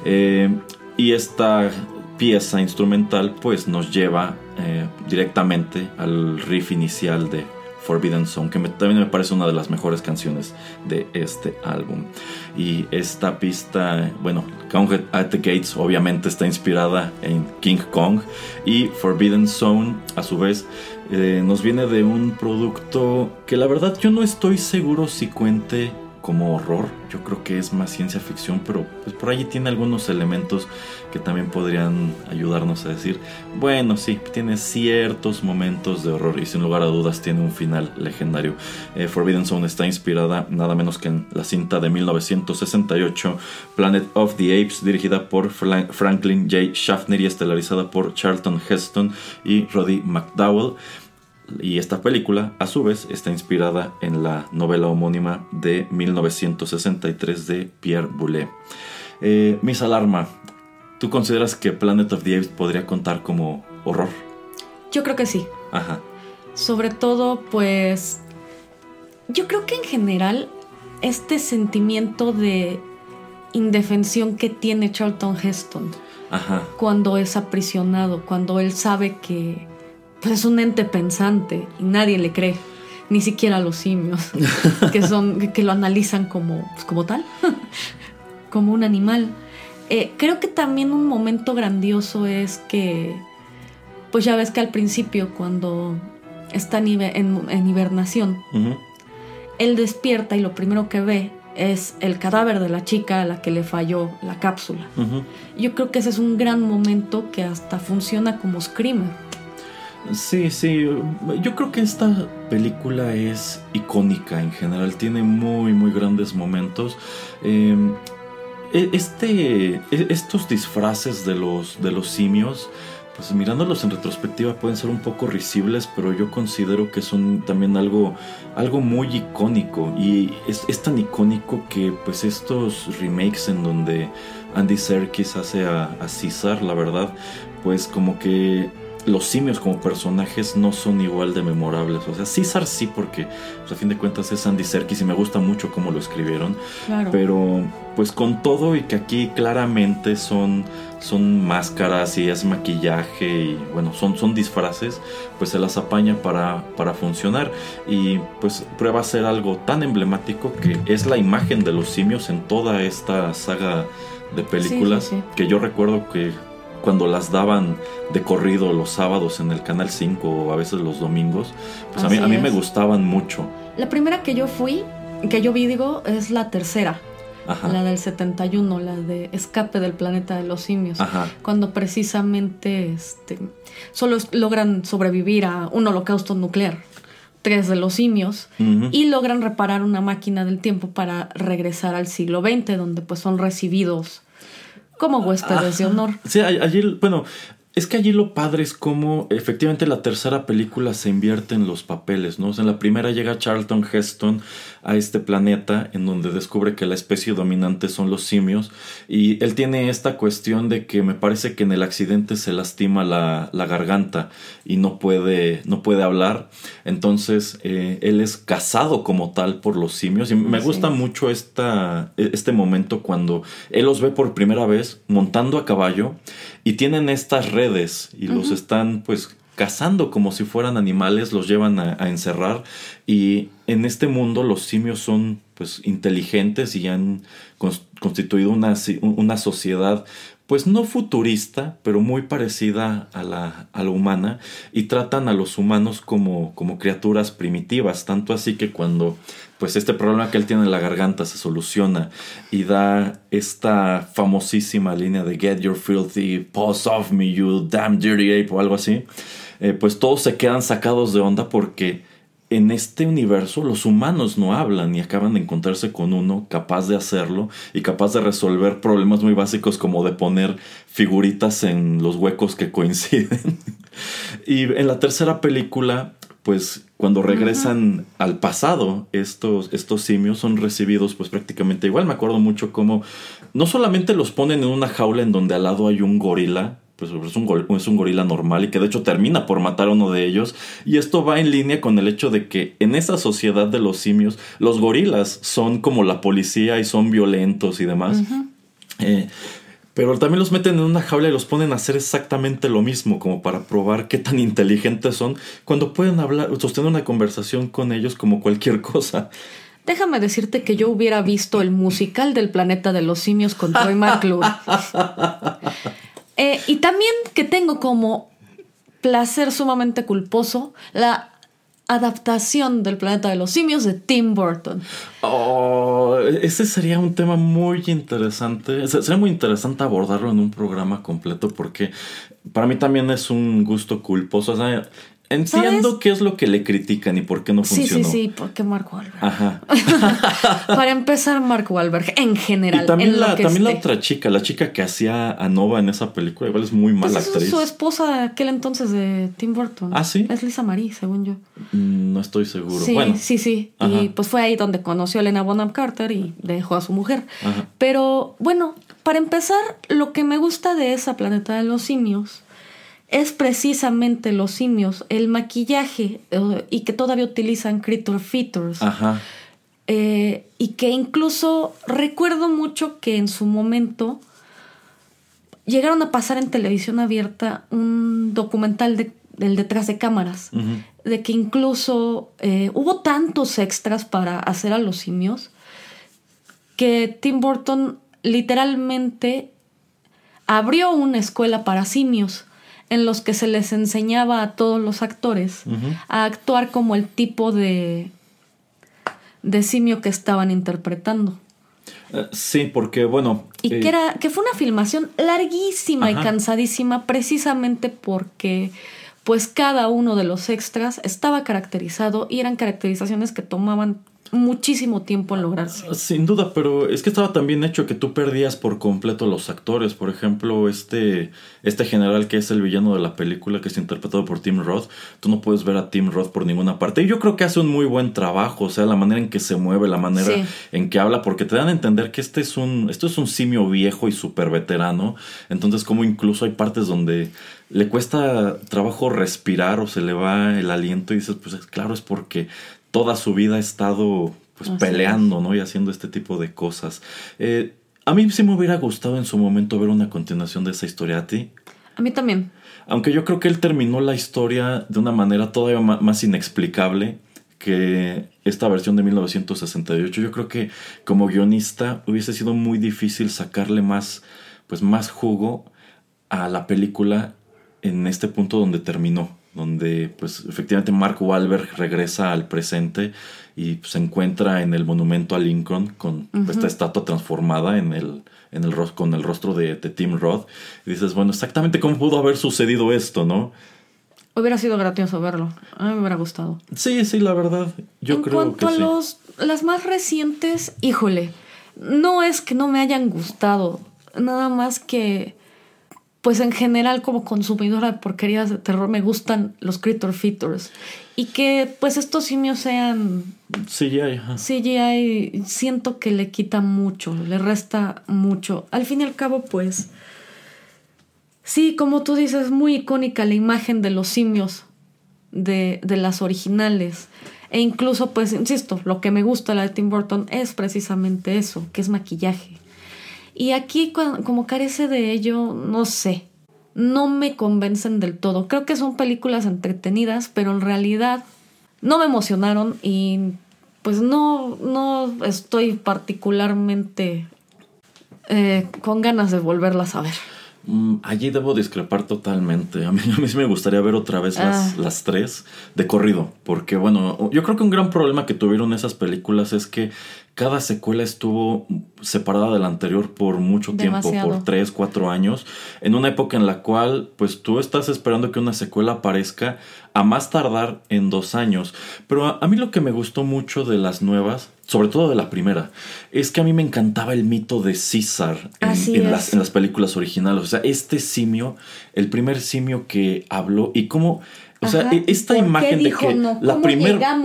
Eh, y esta pieza instrumental pues nos lleva eh, directamente al riff inicial de Forbidden Song, que también me parece una de las mejores canciones de este álbum. Y esta pista, bueno, Kong at the Gates obviamente está inspirada en King Kong y Forbidden Zone a su vez eh, nos viene de un producto que la verdad yo no estoy seguro si cuente como horror. Yo creo que es más ciencia ficción, pero pues por allí tiene algunos elementos que también podrían ayudarnos a decir, bueno, sí, tiene ciertos momentos de horror y sin lugar a dudas tiene un final legendario. Eh, Forbidden Zone está inspirada nada menos que en la cinta de 1968 Planet of the Apes, dirigida por Franklin J. Schaffner y estelarizada por Charlton Heston y Roddy McDowell. Y esta película, a su vez, está inspirada en la novela homónima de 1963 de Pierre Boulet. Eh, Miss Alarma, ¿tú consideras que Planet of the Apes podría contar como horror? Yo creo que sí. Ajá. Sobre todo, pues. Yo creo que en general, este sentimiento de indefensión que tiene Charlton Heston Ajá. cuando es aprisionado, cuando él sabe que pues es un ente pensante y nadie le cree, ni siquiera los simios, que, son, que lo analizan como, pues, como tal, como un animal. Eh, creo que también un momento grandioso es que, pues ya ves que al principio cuando está en, en hibernación, él despierta y lo primero que ve es el cadáver de la chica a la que le falló la cápsula. Yo creo que ese es un gran momento que hasta funciona como screamer. Sí, sí. Yo creo que esta película es icónica en general. Tiene muy, muy grandes momentos. Eh, e- este, e- estos disfraces de los, de los simios, pues mirándolos en retrospectiva pueden ser un poco risibles, pero yo considero que son también algo, algo muy icónico. Y es, es tan icónico que pues estos remakes en donde Andy Serkis hace a, a César, la verdad, pues como que los simios como personajes no son igual de memorables. O sea, César sí, porque pues, a fin de cuentas es Andy Serkis y me gusta mucho cómo lo escribieron. Claro. Pero pues con todo y que aquí claramente son, son máscaras y es maquillaje y bueno, son, son disfraces, pues se las apaña para, para funcionar. Y pues prueba a ser algo tan emblemático que es la imagen de los simios en toda esta saga de películas Sí, sí, sí. que yo recuerdo que cuando las daban de corrido los sábados en el canal 5 o a veces los domingos, pues a mí, a mí me gustaban mucho. La primera que yo fui, que yo vi, digo, es la tercera, Ajá. la del 71, la de Escape del Planeta de los Simios. Ajá. Cuando precisamente este, solo logran sobrevivir a un holocausto nuclear, tres de los simios, y logran reparar una máquina del tiempo para regresar al siglo XX, donde pues son recibidos como huéspedes de honor. Sí, allí, bueno, es que allí lo padre es como efectivamente la tercera película se invierte en los papeles, ¿no? O sea, en la primera llega Charlton Heston a este planeta en donde descubre que la especie dominante son los simios. Y él tiene esta cuestión de que me parece que en el accidente se lastima la, la garganta y no puede, no puede hablar. Entonces, eh, él es cazado como tal por los simios. Y me gusta mucho esta, este momento cuando él los ve por primera vez montando a caballo y tienen estas redes y los están pues cazando como si fueran animales, los llevan a, encerrar. Y en este mundo los simios son pues inteligentes y han cons- constituido una, una sociedad pues no futurista, pero muy parecida a la, a la humana y tratan a los humanos como, como criaturas primitivas, tanto así que cuando pues este problema que él tiene en la garganta se soluciona y da esta famosísima línea de Get your filthy paws off me, you damn dirty ape o algo así, eh, pues todos se quedan sacados de onda porque en este universo los humanos no hablan y acaban de encontrarse con uno capaz de hacerlo y capaz de resolver problemas muy básicos como de poner figuritas en los huecos que coinciden. y en la tercera película, pues cuando regresan al pasado, estos, estos simios son recibidos pues prácticamente igual. Me acuerdo mucho como no solamente los ponen en una jaula en donde al lado hay un gorila, pues es un, gor- es un gorila normal y que de hecho termina por matar a uno de ellos. Y esto va en línea con el hecho de que en esa sociedad de los simios, los gorilas son como la policía y son violentos y demás. Eh, pero también los meten en una jaula y los ponen a hacer exactamente lo mismo, como para probar qué tan inteligentes son, cuando pueden hablar, sostener una conversación con ellos como cualquier cosa. Déjame decirte que yo hubiera visto el musical del planeta de los simios con Troy McClure. Eh, y también que tengo como placer sumamente culposo la adaptación del planeta de los simios de Tim Burton. Oh, ese sería un tema muy interesante. Se- Sería muy interesante abordarlo en un programa completo porque para mí también es un gusto culposo. O sea, entiendo ¿Sabes? qué es lo que le critican y por qué no Sí, sí, funcionó. sí, porque Mark Wahlberg. Ajá. Para empezar, Mark Wahlberg, en general. Y también, en lo la, que también la otra chica, la chica que hacía a Nova en esa película, igual es muy Pues mala esa es actriz. su esposa de aquel entonces de Tim Burton. ¿Ah, sí? Es Lisa Marie, según yo. Mm, No estoy seguro. Sí, bueno, sí, sí. Ajá. Y pues fue ahí donde conoció a Elena Bonham Carter y dejó a su mujer. Ajá. Pero bueno, para empezar, lo que me gusta de esa planeta de los simios es precisamente los simios, el maquillaje eh, y que todavía utilizan creature features. Ajá. Eh, y que incluso recuerdo mucho que en su momento llegaron a pasar en televisión abierta un documental de, del detrás de cámaras, de que incluso eh, hubo tantos extras para hacer a los simios que Tim Burton literalmente abrió una escuela para simios en los que se les enseñaba a todos los actores a actuar como el tipo de, de simio que estaban interpretando. Eh, sí, porque bueno. Y eh, que, era, que fue una filmación larguísima y cansadísima precisamente porque pues cada uno de los extras estaba caracterizado y eran caracterizaciones que tomaban muchísimo tiempo en lograrse. Sin duda, pero es que estaba tan bien hecho que tú perdías por completo a los actores. Por ejemplo, este, este general que es el villano de la película, que es interpretado por Tim Roth, tú no puedes ver a Tim Roth por ninguna parte. Y yo creo que hace un muy buen trabajo, o sea, la manera en que se mueve, la manera Sí. en que habla, porque te dan a entender que este es un, esto es un simio viejo y súper veterano. Entonces, como incluso hay partes donde le cuesta trabajo respirar o se le va el aliento y dices, pues es- claro, es porque toda su vida ha estado pues Así peleando, ¿no? Y haciendo este tipo de cosas. Eh, a mí sí me hubiera gustado en su momento ver una continuación de esa historia a ti. A mí también. Aunque yo creo que él terminó la historia de una manera todavía más inexplicable que esta versión de 1968. Yo creo que como guionista hubiese sido muy difícil sacarle más, pues más jugo a la película en este punto donde terminó, donde pues efectivamente Mark Wahlberg regresa al presente y pues, se encuentra en el monumento a Lincoln con esta estatua transformada en el, en el con el rostro de, de Tim Roth y dices, bueno, exactamente cómo pudo haber sucedido esto, ¿no? Hubiera sido gracioso verlo. A mí me hubiera gustado. Sí, sí, la verdad, yo en creo cuanto que a sí. los, las más recientes, híjole, no es que no me hayan gustado, nada más que, pues en general como consumidora de porquerías de terror me gustan los creature features y que pues estos simios sean ajá. CGI, siento que le quita mucho, le resta mucho. Al fin y al cabo, pues, sí, como tú dices, muy icónica la imagen de los simios de, de las originales. E incluso, pues, insisto, lo que me gusta de la de Tim Burton es precisamente eso, que es maquillaje. Y aquí, como carece de ello, no sé, no me convencen del todo. Creo que son películas entretenidas, pero en realidad no me emocionaron y pues no, no estoy particularmente eh, con ganas de volverlas a ver. Mm, Allí debo discrepar totalmente. A mí, a mí sí me gustaría ver otra vez las, Ah. las tres de corrido. Porque, bueno, yo creo que un gran problema que tuvieron esas películas es que cada secuela estuvo separada de la anterior por mucho tiempo, por tres, cuatro años, en una época en la cual pues tú estás esperando que una secuela aparezca a más tardar en dos años. Pero a, a mí lo que me gustó mucho de las nuevas, sobre todo de la primera, es que a mí me encantaba el mito de César en, en las, en las películas originales. O sea, este simio, el primer simio que habló y cómo... O sea, Ajá. e- esta ¿Por qué imagen de que no? la ¿Cómo primera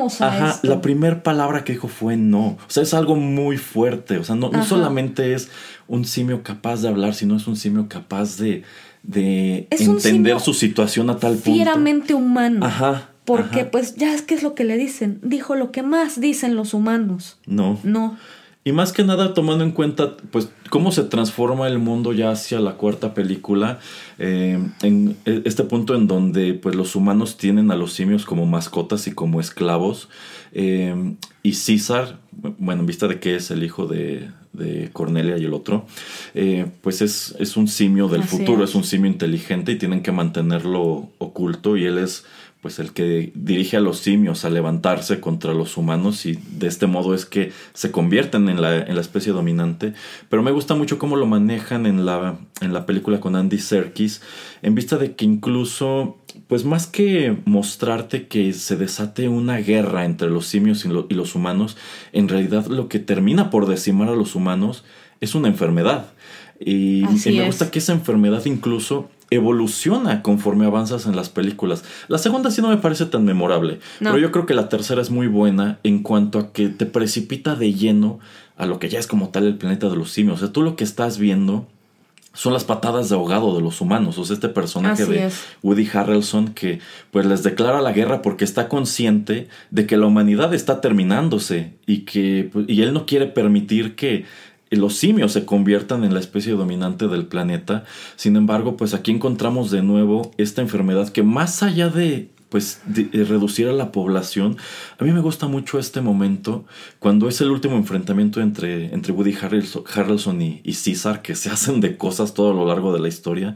la primera palabra que dijo fue no. O sea, es algo muy fuerte. O sea, no, no solamente es un simio capaz de hablar, sino es un simio capaz de, de Es entender su situación a tal punto. Fieramente humano. Ajá. Porque ajá. pues ya es que es lo que le dicen. Dijo lo que más dicen los humanos. No. No. Y más que nada tomando en cuenta, pues, cómo se transforma el mundo ya hacia la cuarta película, eh, en e- este punto en donde, pues, los humanos tienen a los simios como mascotas y como esclavos. eh, y César, bueno, en vista de que es el hijo de, de Cornelia y el otro, eh, pues es, es un simio del Así futuro, es. es un simio inteligente y tienen que mantenerlo oculto y él es pues el que dirige a los simios a levantarse contra los humanos y de este modo es que se convierten en la, en la especie dominante. Pero me gusta mucho cómo lo manejan en la, en la película con Andy Serkis, en vista de que incluso, pues más que mostrarte que se desate una guerra entre los simios y, lo- y los humanos, en realidad lo que termina por decimar a los humanos es una enfermedad. Y, me es. gusta que esa enfermedad incluso evoluciona conforme avanzas en las películas. La segunda sí no me parece tan memorable, No. pero yo creo que la tercera es muy buena en cuanto a que te precipita de lleno a lo que ya es como tal el planeta de los simios. O sea, tú lo que estás viendo son las patadas de ahogado de los humanos. O sea, este personaje Así de es. Woody Harrelson que pues les declara la guerra porque está consciente de que la humanidad está terminándose y que pues, y él no quiere permitir que los simios se conviertan en la especie dominante del planeta. Sin embargo, pues aquí encontramos de nuevo esta enfermedad que más allá de pues de- de reducir a la población. A mí me gusta mucho este momento cuando es el último enfrentamiento entre, entre Woody Harrelson, Harrelson y, y César, que se hacen de cosas todo a lo largo de la historia.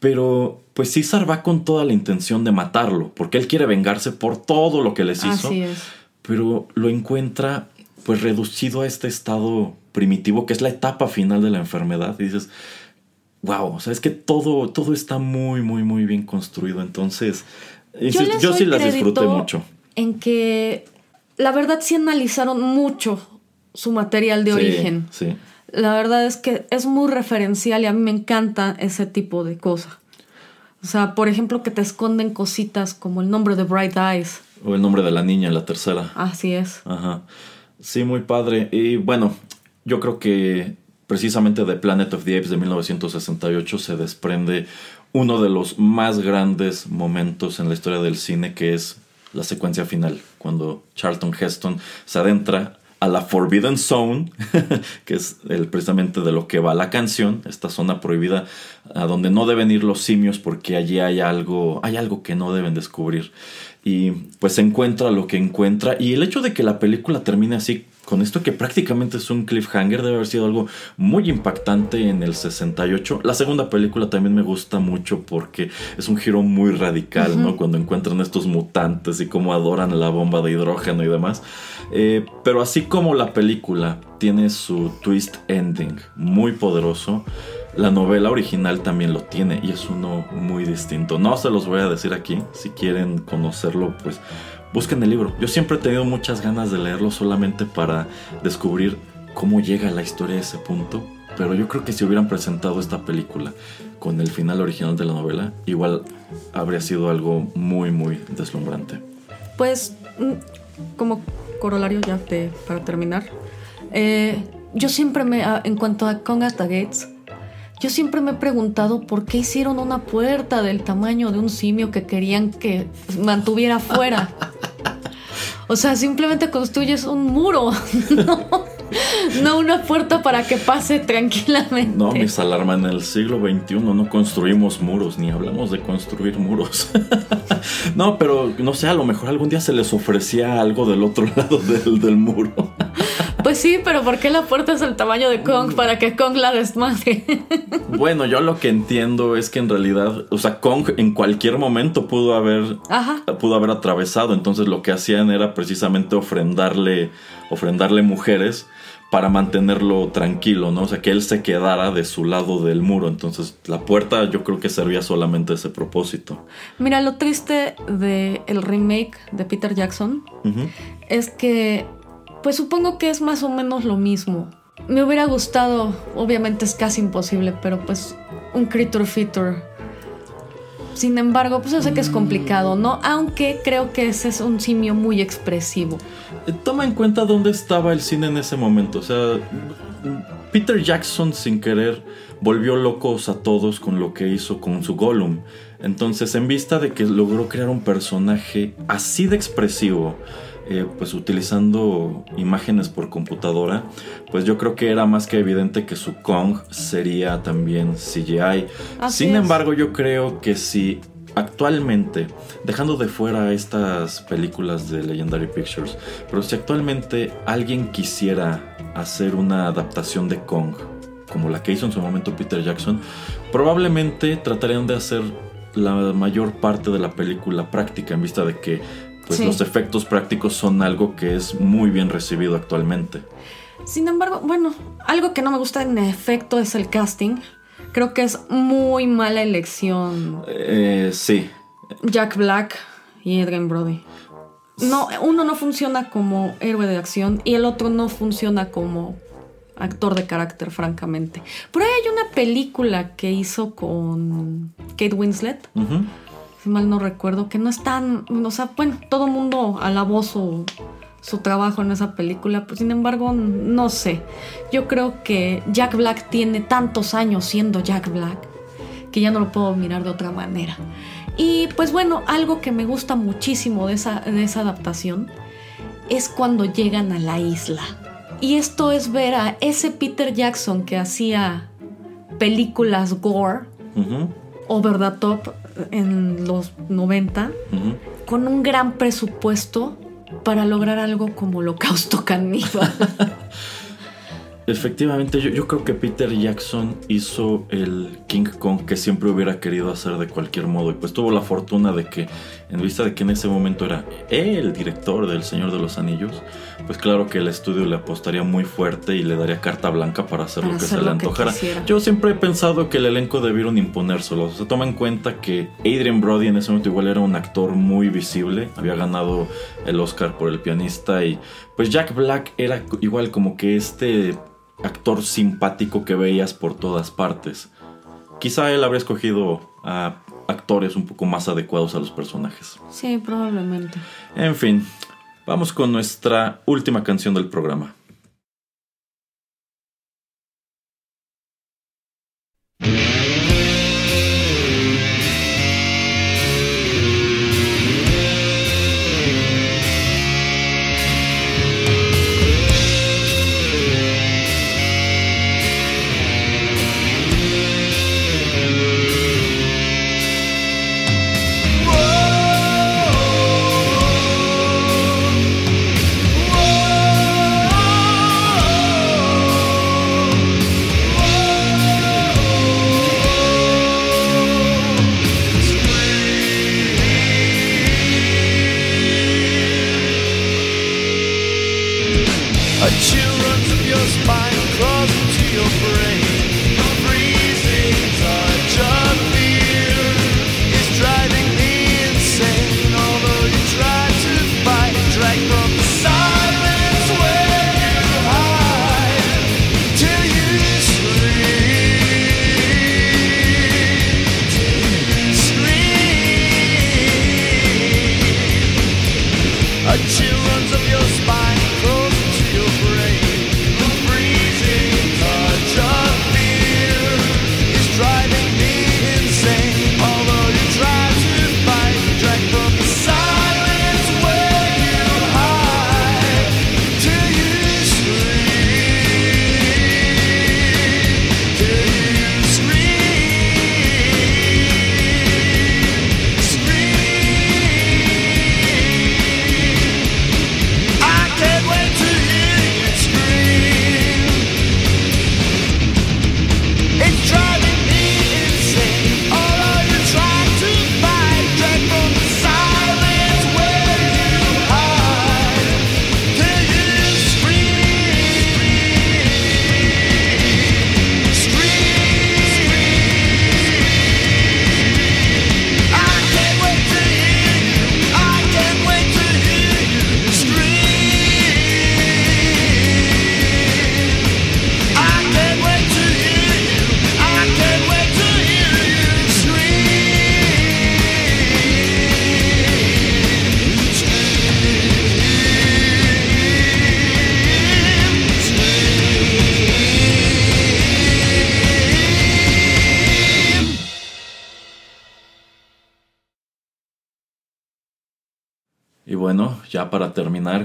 Pero pues César va con toda la intención de matarlo, porque él quiere vengarse por todo lo que les hizo Así es. pero lo encuentra pues reducido a este estado primitivo que es la etapa final de la enfermedad y dices wow o sea es que todo todo está muy muy muy bien construido entonces Yo, sí las disfruté mucho En que la verdad sí analizaron mucho su material de Sí, origen. sí La verdad es que es muy referencial y a mí me encanta ese tipo de cosa. O sea, por ejemplo, que te esconden cositas como el nombre de Bright Eyes. o el nombre de la niña en la tercera Así es. Ajá. Sí, muy padre. Y bueno, yo creo que precisamente de Planet of the Apes de 1968 se desprende uno de los más grandes momentos en la historia del cine, que es la secuencia final, cuando Charlton Heston se adentra a la Forbidden Zone, que es el, precisamente de lo que va la canción, esta zona prohibida a donde no deben ir los simios porque allí hay algo, hay algo que no deben descubrir. Y pues encuentra lo que encuentra. Y el hecho de que la película termine así, con esto que prácticamente es un cliffhanger, debe haber sido algo muy impactante en el 68. La segunda película también me gusta mucho porque es un giro muy radical, ¿no? Cuando encuentran estos mutantes y cómo adoran la bomba de hidrógeno y demás. Eh, pero así como la película tiene su twist ending muy poderoso, la novela original también lo tiene y es uno muy distinto. No se los voy a decir aquí. Si quieren conocerlo, pues busquen el libro. Yo siempre he tenido muchas ganas de leerlo solamente para descubrir cómo llega la historia a ese punto. Pero yo creo que si hubieran presentado esta película con el final original de la novela, igual habría sido algo muy, muy deslumbrante. Pues, mm, como corolario ya de- para terminar, eh, yo siempre me, ah, en cuanto a Kong Gates, yo siempre me he preguntado por qué hicieron una puerta del tamaño de un simio que querían que mantuviera fuera. O sea, simplemente construyes un muro, no, no una puerta para que pase tranquilamente. No, mis alarma en el siglo XXI no construimos muros, ni hablamos de construir muros. no, pero no sé, a lo mejor algún día se les ofrecía algo del otro lado del, del muro. Pues sí, pero ¿por qué la puerta es el tamaño de Kong para que Kong la desmadre? bueno, yo lo que entiendo es que en realidad, o sea, Kong en cualquier momento pudo haber Ajá. pudo haber atravesado, entonces lo que hacían era precisamente ofrendarle ofrendarle mujeres para mantenerlo tranquilo, ¿no? O sea, que él se quedara de su lado del muro. Entonces, la puerta yo creo que servía solamente a ese propósito. Mira, lo triste de el remake de Peter Jackson es que, pues supongo que es más o menos lo mismo. Me hubiera gustado, obviamente es casi imposible, pero pues un creature feature. Sin embargo, pues yo sé que es complicado, ¿no? Aunque creo que ese es un simio muy expresivo. Toma en cuenta dónde estaba el cine en ese momento. O sea, Peter Jackson sin querer volvió locos a todos con lo que hizo con su Gollum. Entonces, en vista de que logró crear un personaje así de expresivo, eh, pues utilizando imágenes por computadora, pues yo creo que era más que evidente que su Kong sería también CGI. Así Sin es. embargo, yo creo que si actualmente, dejando de fuera estas películas de Legendary Pictures, pero si actualmente alguien quisiera hacer una adaptación de Kong, como la que hizo en su momento Peter Jackson, probablemente tratarían de hacer la mayor parte de la película práctica en vista de que pues, Sí. los efectos prácticos son algo que es muy bien recibido actualmente. Sin embargo, bueno, algo que no me gusta en efecto es el casting. Creo que es muy mala elección Eh, sí, Jack Black y Adrian Brody. No, uno no funciona como héroe de acción y el otro no funciona como actor de carácter, francamente. Por ahí hay una película que hizo con Kate Winslet, ujú. Si mal no recuerdo, que no es tan. O sea, bueno, todo el mundo alabó su, su trabajo en esa película, pues sin embargo, no sé. Yo creo que Jack Black tiene tantos años siendo Jack Black que ya no lo puedo mirar de otra manera. Y pues bueno, algo que me gusta muchísimo de esa, de esa adaptación es cuando llegan a la isla. Y esto es ver a ese Peter Jackson que hacía películas gore, Ujú, over the top en los 90 ujú. con un gran presupuesto para lograr algo como Holocausto Caníbal. Efectivamente, yo, yo creo que Peter Jackson hizo el King Kong que siempre hubiera querido hacer de cualquier modo. Y pues tuvo la fortuna de que, en vista de que en ese momento era el director del Señor de los Anillos, pues claro que el estudio le apostaría muy fuerte y le daría carta blanca para hacer Para lo que hacer se le lo antojara. Yo siempre he pensado que el elenco debieron imponérselo. O sea, toma en cuenta que Adrian Brody en ese momento igual era un actor muy visible. Había ganado el Oscar por el pianista. Y pues Jack Black era igual como que este actor simpático que veías por todas partes. Quizá él habría escogido a actores un poco más adecuados a los personajes. sí, probablemente. En fin, vamos con nuestra última canción del programa.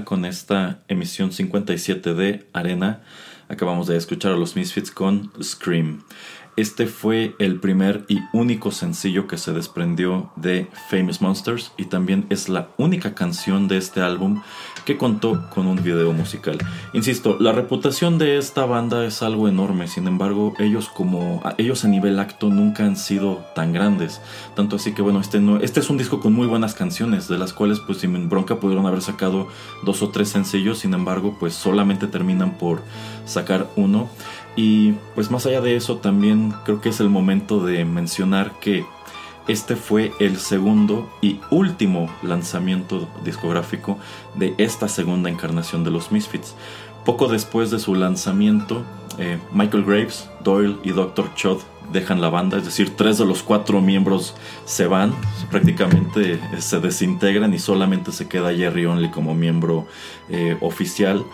Con esta emisión 57 de Arena, acabamos de escuchar a los Misfits con Scream. Este fue el primer y único sencillo que se desprendió de Famous Monsters y también es la única canción de este álbum que contó con un video musical. Insisto, la reputación de esta banda es algo enorme, sin embargo, ellos como ellos a nivel acto nunca han sido tan grandes, tanto así que bueno, este no este es un disco con muy buenas canciones, de las cuales pues sin bronca pudieron haber sacado dos o tres sencillos, sin embargo, pues solamente terminan por sacar uno. Y pues más allá de eso también creo que es el momento de mencionar que este fue el segundo y último lanzamiento discográfico de esta segunda encarnación de los Misfits. Poco después de su lanzamiento, eh, Michael Graves, Doyle y Dr. Chod dejan la banda, es decir, tres de los cuatro miembros se van, prácticamente eh, se desintegran y solamente se queda Jerry Only como miembro eh, oficial.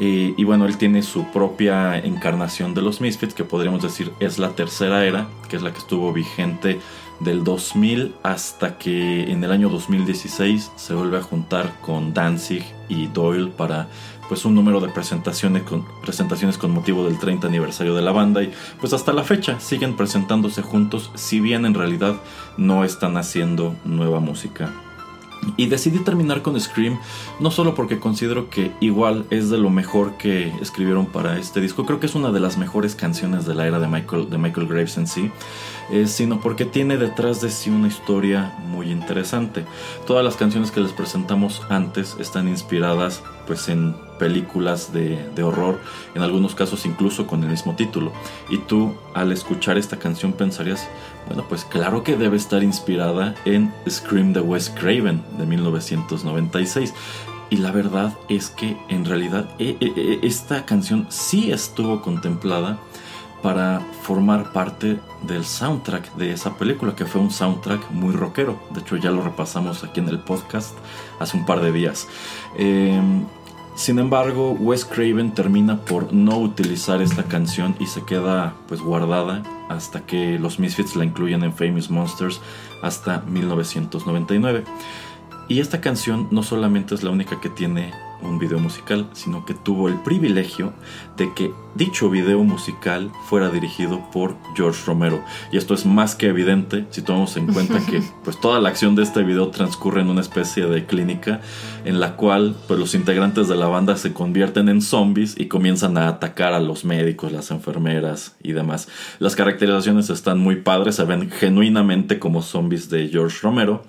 Y, bueno, él tiene su propia encarnación de los Misfits, que podríamos decir es la tercera era, que es la que estuvo vigente del 2000 hasta que en el año 2016 se vuelve a juntar con Danzig y Doyle para pues un número de presentaciones con, presentaciones con motivo del 30 aniversario de la banda y pues hasta la fecha siguen presentándose juntos si bien en realidad no están haciendo nueva música. Y decidí terminar con Scream, no solo porque considero que igual es de lo mejor que escribieron para este disco, creo que es una de las mejores canciones de la era de Michael, de Michael Graves en sí, eh, sino porque tiene detrás de sí una historia muy interesante. Todas las canciones que les presentamos antes están inspiradas pues en películas de, de, horror, en algunos casos incluso con el mismo título. Y tú al escuchar esta canción pensarías, bueno, pues claro que debe estar inspirada en Scream de Wes Craven de 1996. Y la verdad es que en realidad e, e, e, esta canción sí estuvo contemplada para formar parte del soundtrack de esa película, que fue un soundtrack muy rockero. De hecho, ya lo repasamos aquí en el podcast hace un par de días. Em, sin embargo, Wes Craven termina por no utilizar esta canción y se queda pues guardada hasta que los Misfits la incluyen en Famous Monsters hasta 1999. Y esta canción no solamente es la única que tiene un video musical, sino que tuvo el privilegio de que dicho video musical fuera dirigido por George Romero. Y esto es más que evidente si tomamos en cuenta que pues toda la acción de este video transcurre en una especie de clínica en la cual pues los integrantes de la banda se convierten en zombies y comienzan a atacar a los médicos, las enfermeras y demás. Las caracterizaciones están muy padres, se ven genuinamente como zombies de George Romero.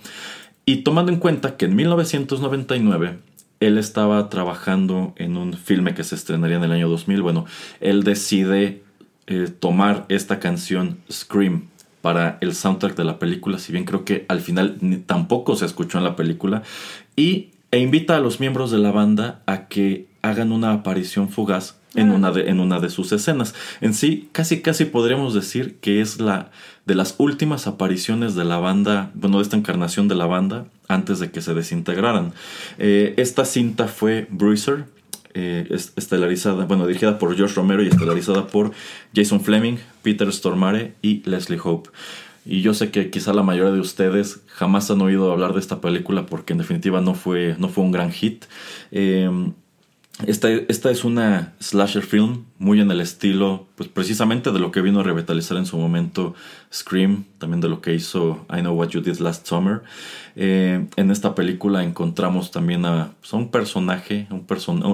Y tomando en cuenta que en 1999 él estaba trabajando en un filme que se estrenaría en el año 2000. Bueno, él decide eh, tomar esta canción Scream para el soundtrack de la película, si bien creo que al final tampoco se escuchó en la película, y, e invita a los miembros de la banda a que hagan una aparición fugaz en, una de, en una de sus escenas. En sí, casi casi podríamos decir que es la de las últimas apariciones de la banda, bueno, de esta encarnación de la banda, antes de que se desintegraran. Eh, esta cinta fue Bruiser, eh, estelarizada, bueno, dirigida por George Romero y estelarizada por Jason Fleming, Peter Stormare y Leslie Hope. Y yo sé que quizá la mayoría de ustedes jamás han oído hablar de esta película porque en definitiva no fue, no fue un gran hit. Eh, esta, esta, es una slasher film muy en el estilo, pues precisamente de lo que vino a revitalizar en su momento Scream, también de lo que hizo I Know What You Did Last Summer. Eh, en esta película encontramos también a, pues, un personaje, un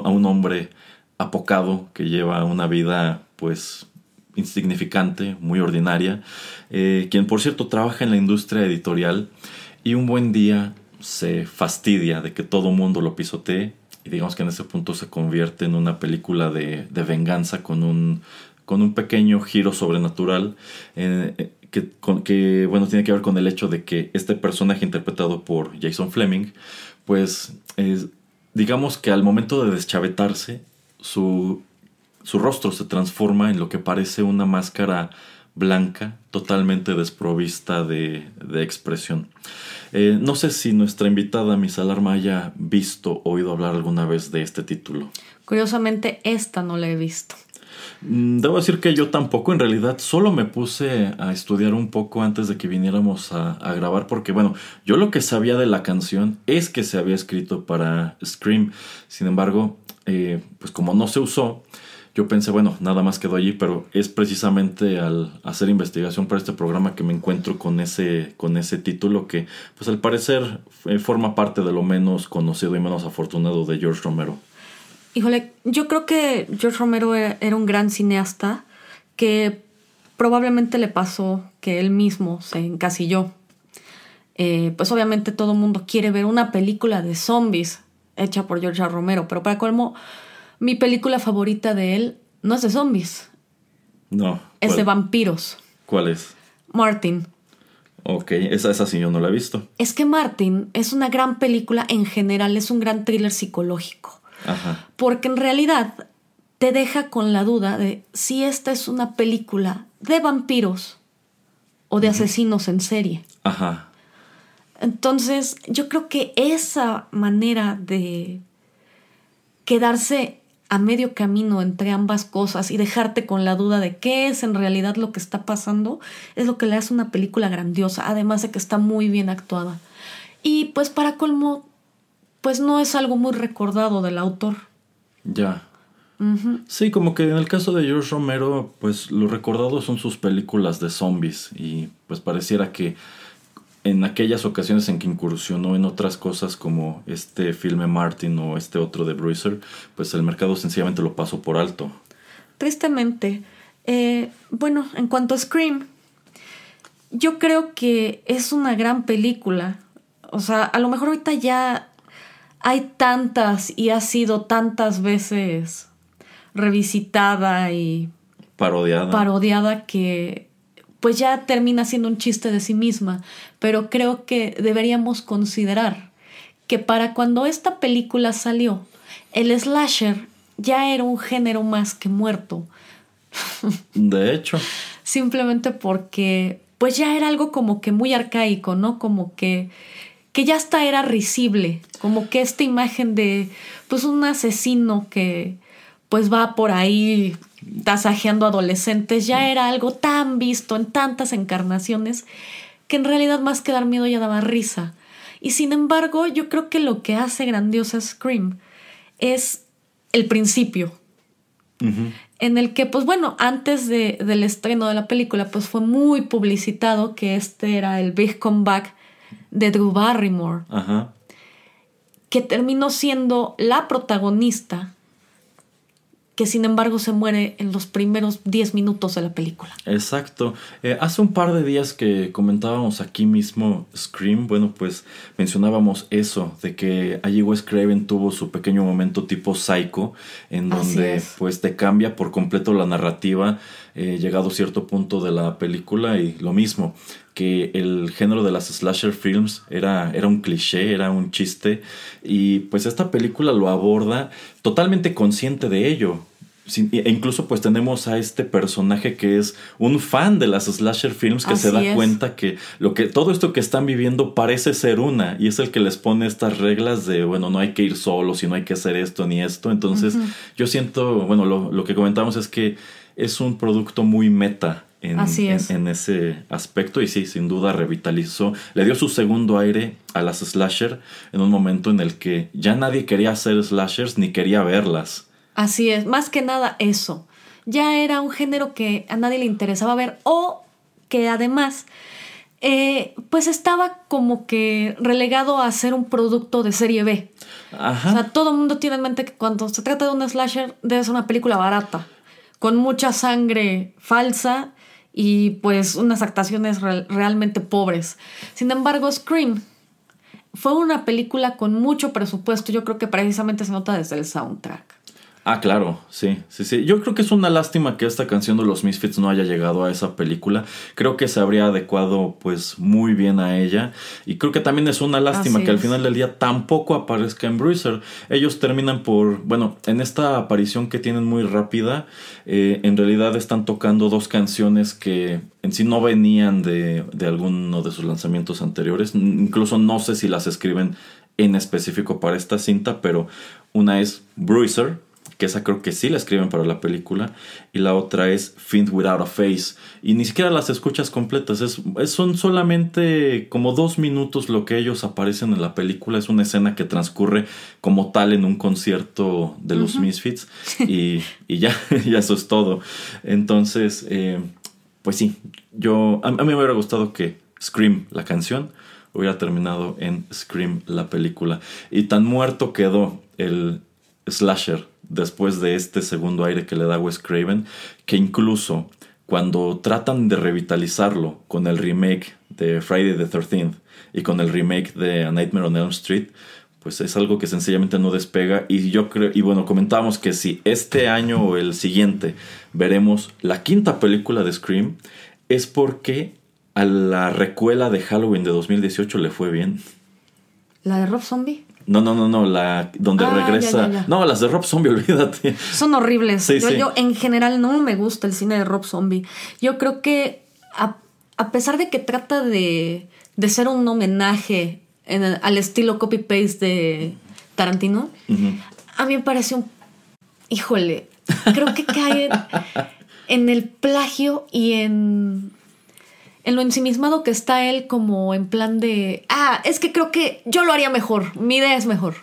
a un hombre apocado que lleva una vida pues insignificante, muy ordinaria, eh, quien por cierto trabaja en la industria editorial y un buen día se fastidia de que todo mundo lo pisotee y digamos que en ese punto se convierte en una película de, venganza con un, con un pequeño giro sobrenatural eh, que, que, bueno, tiene que ver con el hecho de que este personaje interpretado por Jason Fleming, pues digamos que al momento de deschavetarse, su, su rostro se transforma en lo que parece una máscara blanca, totalmente desprovista de, de expresión. Eh, no sé si nuestra invitada Miss Alarma haya visto o oído hablar alguna vez de este título. Curiosamente, esta no la he visto. Mm, Debo decir que yo tampoco, en realidad solo me puse a estudiar un poco antes de que viniéramos a, a grabar, porque bueno, yo lo que sabía de la canción es que se había escrito para Scream, sin embargo, eh, pues como no se usó, yo pensé, bueno, nada más quedó allí, pero es precisamente al hacer investigación para este programa que me encuentro con ese, con ese título que, pues al parecer, eh, forma parte de lo menos conocido y menos afortunado de George Romero. Híjole, yo creo que George Romero era, era un gran cineasta que probablemente le pasó que él mismo se encasilló. Eh, pues obviamente todo el mundo quiere ver una película de zombies hecha por George. Romero, pero para colmo, mi película favorita de él no es de zombies, No. es ¿cuál- de vampiros. ¿Cuál es? Martin. Ok, esa, esa sí yo no la he visto. Es que Martin es una gran película en general, es un gran thriller psicológico. Ajá. Porque en realidad te deja con la duda de si esta es una película de vampiros o de asesinos en serie. Ajá. Entonces, yo creo que esa manera de quedarse a medio camino entre ambas cosas y dejarte con la duda de qué es en realidad lo que está pasando es lo que le hace una película grandiosa, además de que está muy bien actuada. Y pues para colmo, pues no es algo muy recordado del autor. Ya. Sí, como que en el caso de George Romero, pues lo recordado son sus películas de zombies y pues pareciera que en aquellas ocasiones en que incursionó en otras cosas como este filme Martin o este otro de Bruiser, pues el mercado sencillamente lo pasó por alto. Tristemente. eh, bueno, en cuanto a Scream, yo creo que es una gran película. O sea, a lo mejor ahorita ya hay tantas y ha sido tantas veces revisitada y Parodiada. parodiada que pues ya termina siendo un chiste de sí misma, pero creo que deberíamos considerar que para cuando esta película salió, el slasher ya era un género más que muerto, de hecho, simplemente porque pues ya era algo como que muy arcaico, ¿no? Como que que ya hasta era risible, como que esta imagen de pues un asesino que pues va por ahí tasajeando adolescentes ya era algo tan visto en tantas encarnaciones que en realidad más que dar miedo ya daba risa. Y sin embargo, yo creo que lo que hace grandiosa Scream es el principio, en el que, pues bueno, antes de- del estreno de la película, pues fue muy publicitado que este era el big comeback de Drew Barrymore, ajá. que terminó siendo la protagonista, que sin embargo se muere en los primeros 10 minutos de la película. Exacto. Eh, hace un par de días que comentábamos aquí mismo Scream, bueno, pues mencionábamos eso, de que allí Wes Craven tuvo su pequeño momento tipo psycho, en donde es. pues te cambia por completo la narrativa, eh, llegado cierto punto de la película, y lo mismo, que el género de las slasher films era, era un cliché, era un chiste, y pues esta película lo aborda totalmente consciente de ello. E incluso pues tenemos a este personaje que es un fan de las slasher films que se da es. cuenta que lo que todo esto que están viviendo parece ser una y es el que les pone estas reglas de bueno no hay que ir solos y no hay que hacer esto ni esto. Entonces yo siento bueno lo, lo que comentamos es que es un producto muy meta en, Así en- en ese aspecto y sí sin duda revitalizó le dio su segundo aire a las slasher en un momento en el que ya nadie quería hacer slashers ni quería verlas Así es, más que nada eso. Ya era un género que a nadie le interesaba ver o que además eh, pues estaba como que relegado a ser un producto de serie B. ajá O sea, todo el mundo tiene en mente que cuando se trata de un slasher debe ser una película barata, con mucha sangre falsa y pues unas actuaciones real- realmente pobres. Sin embargo, Scream fue una película con mucho presupuesto. Yo creo que precisamente se nota desde el soundtrack. Ah, claro, sí, sí, sí. Yo creo que es una lástima que esta canción de los Misfits no haya llegado a esa película. Creo que se habría adecuado pues muy bien a ella. Y creo que también es una lástima Así que al final del día tampoco aparezca en Bruiser. Ellos terminan por, bueno, en esta aparición que tienen muy rápida, eh, en realidad están tocando dos canciones que en sí no venían de, de alguno de sus lanzamientos anteriores. Incluso no sé si las escriben en específico para esta cinta, pero una es Bruiser que esa creo que sí la escriben para la película, y la otra es Fiend Without a Face, y ni siquiera las escuchas completas, es, es- son solamente como dos minutos lo que ellos aparecen en la película, es una escena que transcurre como tal en un concierto de los Misfits, y, y ya, eso es todo. Entonces, eh, pues sí, yo, a, a mí me hubiera gustado que Scream, la canción, hubiera terminado en Scream, la película. Y tan muerto quedó el slasher después de este segundo aire que le da Wes Craven, que incluso cuando tratan de revitalizarlo con el remake de Friday the 13th y con el remake de A Nightmare on Elm Street, pues es algo que sencillamente no despega y yo creo y bueno comentábamos que si este año o el siguiente veremos la quinta película de Scream es porque a la recuela de Halloween de 2018 le fue bien. ¿La de Rob Zombie? No, no, no, no, la donde Ah, regresa. ya, ya. No, las de Rob Zombie, olvídate. Son horribles. Sí, yo, sí. yo, en general no me gusta el cine de Rob Zombie. Yo creo que a, a pesar de que trata de, de ser un homenaje en el- al estilo copy-paste de Tarantino, a mí me parece un... Híjole, creo que cae en, en el plagio y en... En lo ensimismado que está él como en plan de... Ah, es que creo que yo lo haría mejor. Mi idea es mejor.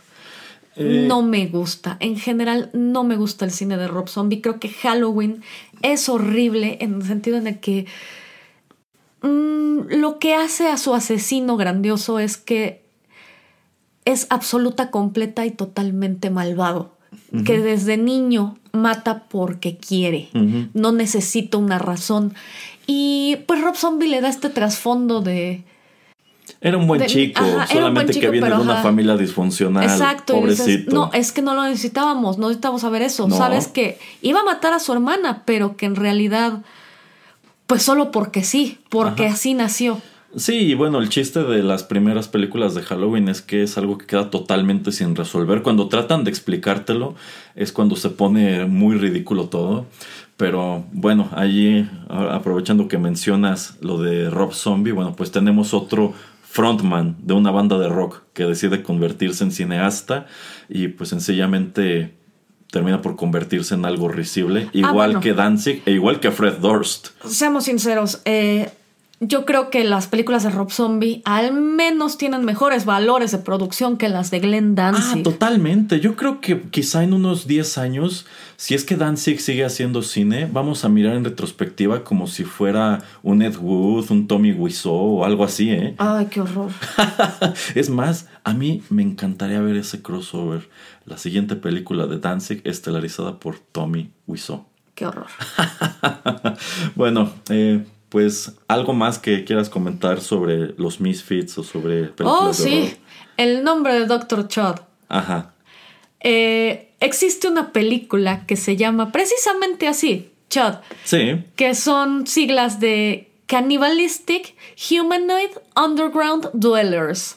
Eh, No me gusta. En general, no me gusta el cine de Rob Zombie. Creo que Halloween es horrible en el sentido en el que mm, lo que hace a su asesino grandioso es que es absoluta, completa y totalmente malvado. Que desde niño mata porque quiere. No necesita una razón. Y pues Rob Zombie le da este trasfondo de... Era un buen de- chico, ajá, solamente buen que viene de una ajá. familia disfuncional. Exacto. y dices, Pobrecito. no, es que no lo necesitábamos, no necesitábamos saber eso. No. Sabes que iba a matar a su hermana, pero que en realidad, pues solo porque sí, porque Ajá. así nació. Sí, y bueno, el chiste de las primeras películas de Halloween es que es algo que queda totalmente sin resolver. Cuando tratan de explicártelo, es cuando se pone muy ridículo todo. Pero bueno, allí, aprovechando que mencionas lo de Rob Zombie, bueno, pues tenemos otro frontman de una banda de rock que decide convertirse en cineasta y pues sencillamente termina por convertirse en algo risible, igual bueno. que Danzig e igual que Fred Durst. Seamos sinceros, eh, yo creo que las películas de Rob Zombie al menos tienen mejores valores de producción que las de Glenn Ah, Danzig. totalmente. Yo creo que quizá en unos 10 años, si es que Danzig sigue haciendo cine, vamos a mirar en retrospectiva como si fuera un Ed Wood, un Tommy Wiseau o algo así, ¿eh? Ay, qué horror. es más, a mí me encantaría ver ese crossover. La siguiente película de Danzig estelarizada por Tommy Wiseau. Qué horror. bueno, eh, pues algo más que quieras comentar sobre los Misfits o sobre películas Oh, sí. El nombre de Dr. Chod. Ajá. Eh, existe una película que se llama precisamente así, Chud, Sí. que son siglas de Cannibalistic Humanoid Underground Dwellers.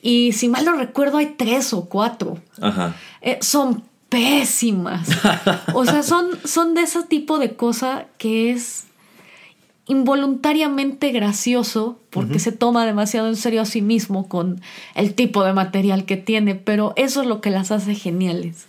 Y si mal no recuerdo, hay tres o cuatro. Ajá. Eh, son pésimas. O sea, son, son de ese tipo de cosa que es involuntariamente gracioso porque se toma demasiado en serio a sí mismo con el tipo de material que tiene, pero eso es lo que las hace geniales.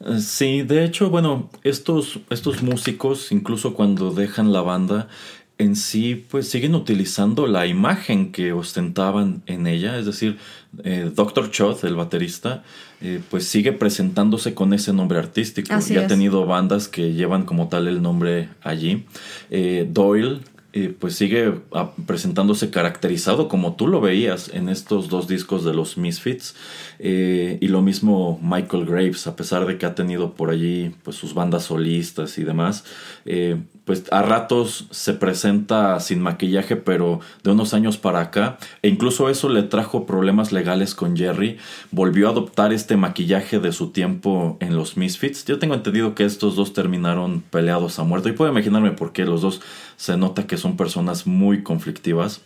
Eh, Sí, de hecho, bueno, estos, estos músicos, incluso cuando dejan la banda, en sí, pues siguen utilizando la imagen que ostentaban en ella, es decir, eh, Dr. Choth, el baterista, eh, pues sigue presentándose con ese nombre artístico. Así y ha tenido bandas que llevan como tal el nombre allí. Eh, Doyle, eh, pues sigue ah, presentándose caracterizado como tú lo veías en estos dos discos de los Misfits. Eh, y lo mismo Michael Graves, a pesar de que ha tenido por allí pues, sus bandas solistas y demás, eh, pues a ratos se presenta sin maquillaje, pero de unos años para acá, e incluso eso le trajo problemas legales con Jerry, volvió a adoptar este maquillaje de su tiempo en los Misfits. Yo tengo entendido que estos dos terminaron peleados a muerte, y puedo imaginarme por qué los dos se nota que son personas muy conflictivas.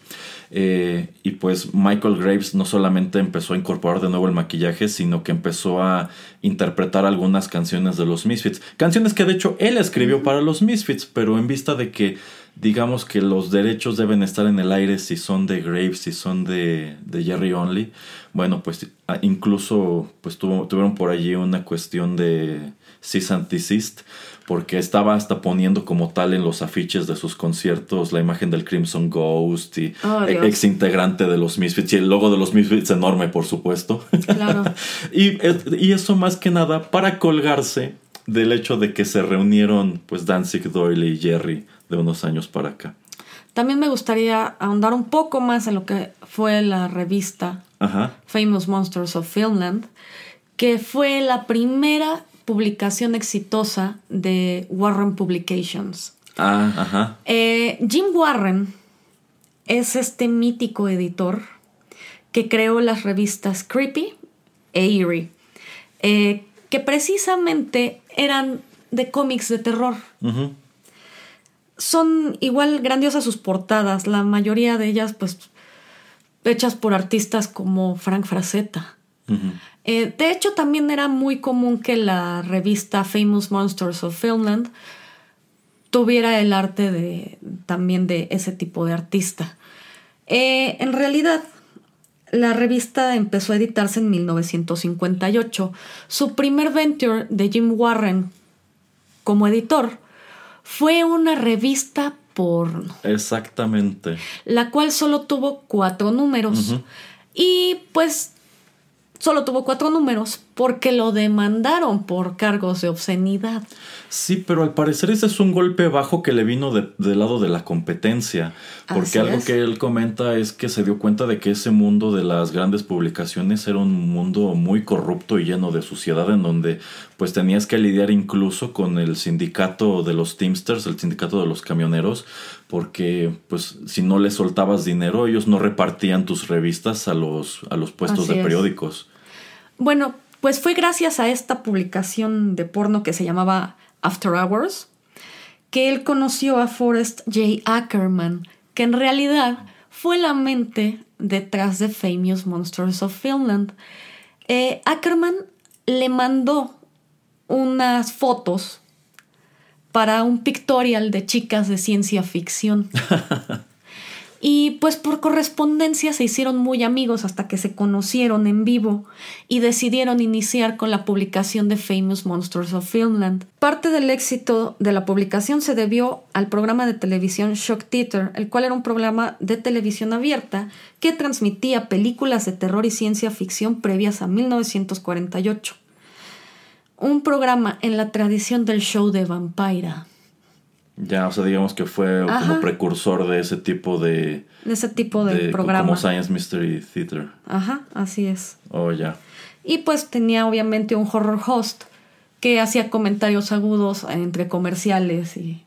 Eh, y pues Michael Graves no solamente empezó a incorporar de nuevo el maquillaje, sino que empezó a interpretar algunas canciones de los Misfits. Canciones que de hecho él escribió para los Misfits, pero en vista de que digamos que los derechos deben estar en el aire si son de Graves, si son de, de Jerry Only. Bueno, pues ah, incluso pues tuvo- tuvieron por allí una cuestión de cease and desist, porque estaba hasta poniendo como tal en los afiches de sus conciertos la imagen del Crimson Ghost y Oh, Dios. ex integrante de los Misfits y el logo de los Misfits enorme, por supuesto. Claro. y, y eso más que nada para colgarse del hecho de que se reunieron pues Danzig, Doyle y Jerry de unos años para acá. También me gustaría ahondar un poco más en lo que fue la revista Ajá. Famous Monsters of Filmland, que fue la primera publicación exitosa de Warren Publications. Ah, ajá. Eh, Jim Warren es este mítico editor que creó las revistas Creepy e Eerie, eh, que precisamente eran de cómics de terror. Son igual grandiosas sus portadas, la mayoría de ellas pues hechas por artistas como Frank Frazetta. Ujú. Eh, de hecho, también era muy común que la revista Famous Monsters of Filmland tuviera el arte de también de ese tipo de artista. Eh, en realidad, la revista empezó a editarse en 1958. Su primer venture de Jim Warren como editor fue una revista porno Exactamente. la cual solo tuvo cuatro números. Y pues solo tuvo cuatro números porque lo demandaron por cargos de obscenidad. Sí, pero al parecer ese es un golpe bajo que le vino de- del lado de la competencia. Porque Así algo es. que él comenta es que se dio cuenta de que ese mundo de las grandes publicaciones era un mundo muy corrupto y lleno de suciedad en donde pues tenías que lidiar incluso con el sindicato de los Teamsters, el sindicato de los camioneros, porque pues si no les soltabas dinero ellos no repartían tus revistas a los, a los puestos Así de es. periódicos. Bueno, pues fue gracias a esta publicación de porno que se llamaba After Hours que él conoció a Forrest J. Ackerman, que en realidad fue la mente detrás de Famous Monsters of Finland. Eh, Ackerman le mandó unas fotos para un pictorial de chicas de ciencia ficción. Y pues por correspondencia se hicieron muy amigos hasta que se conocieron en vivo y decidieron iniciar con la publicación de Famous Monsters of Finland. Parte del éxito de la publicación se debió al programa de televisión Shock Theater, el cual era un programa de televisión abierta que transmitía películas de terror y ciencia ficción previas a 1948. Un programa en la tradición del show de Vampira. Ya, o sea, digamos que fue como Ajá. precursor de ese tipo de, De ese tipo de, de- programa. como Science Mystery Theater. Ajá, así es. Oh, ya. Y pues tenía obviamente un horror host que hacía comentarios agudos entre comerciales y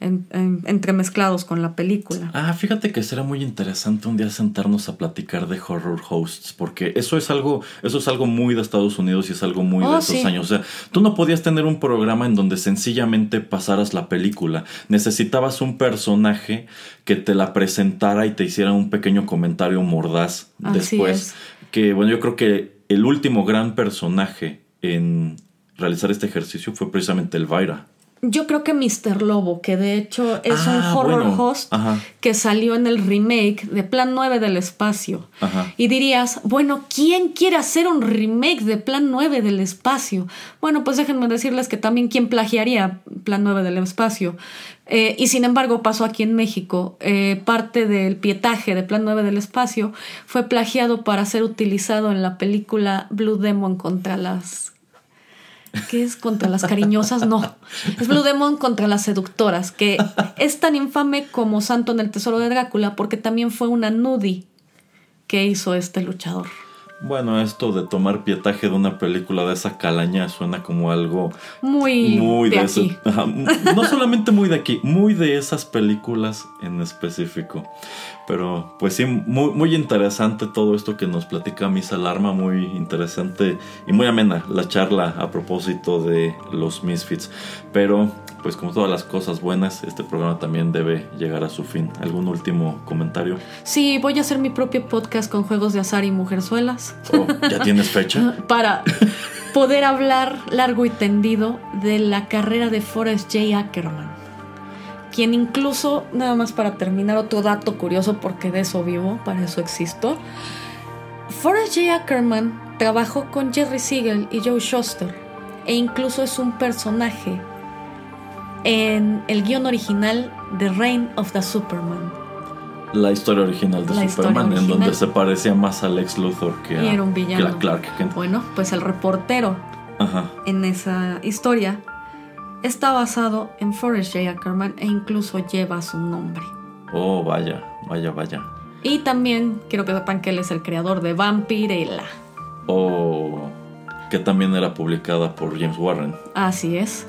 en- en- entremezclados con la película. Ah, fíjate que será muy interesante un día sentarnos a platicar de horror hosts, porque eso es algo, eso es algo muy de Estados Unidos y es algo muy de Oh, esos sí. años. O sea, tú no podías tener un programa en donde sencillamente pasaras la película. Necesitabas un personaje que te la presentara y te hiciera un pequeño comentario mordaz Así después. es. Que bueno, yo creo que el último gran personaje en realizar este ejercicio fue precisamente Elvira. Yo creo que Mr. Lobo, que de hecho es Ah, un horror bueno. host Ajá. que salió en el remake de Plan 9 del espacio. Ajá. Y dirías, bueno, ¿quién quiere hacer un remake de Plan 9 del espacio? Bueno, pues déjenme decirles que también quién plagiaría Plan 9 del espacio. Eh, y sin embargo pasó aquí en México. Eh, parte del pietaje de Plan 9 del espacio fue plagiado para ser utilizado en la película Blue Demon contra las ¿Qué es contra las cariñosas? No. Es Blue Demon contra las seductoras, que es tan infame como Santo en el Tesoro de Drácula, porque también fue una nudie que hizo este luchador. Bueno, esto de tomar pietaje de una película de esa calaña suena como algo Muy, muy de, de, aquí. ese- no solamente muy de aquí, muy de esas películas en específico. Pero pues sí, muy, muy interesante todo esto que nos platica Miss Alarma, muy interesante y muy amena la charla a propósito de los Misfits. Pero pues como todas las cosas buenas, este programa también debe llegar a su fin. ¿Algún último comentario? Sí, voy a hacer mi propio podcast con juegos de azar y mujerzuelas Oh, ¿Ya tienes fecha? para poder hablar largo y tendido de la carrera de Forrest J. Ackerman. Quien incluso, nada más para terminar, otro dato curioso, porque de eso vivo, para eso existo. Forrest J. Ackerman trabajó con Jerry Siegel y Joe Shuster, e incluso es un personaje en el guion original de Reign of the Superman. La historia original de La Superman, en donde se parecía más a Lex Luthor que a, era un que villano. a Clark Kent. Bueno, pues el reportero Ajá. en esa historia está basado en Forrest J. Ackerman e incluso lleva su nombre. Oh, vaya, vaya, vaya. Y también quiero que sepan que él es el creador de Vampirella. Oh, que también era publicada por James Warren. Así es.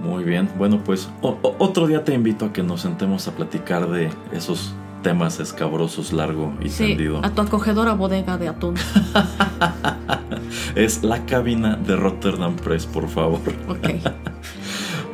Muy bien, bueno pues otro día te invito a que nos sentemos a platicar de esos temas escabrosos largo y Sí, tendido. a tu acogedora bodega de atún. Es la cabina de Rotterdam Press, por favor. Ok.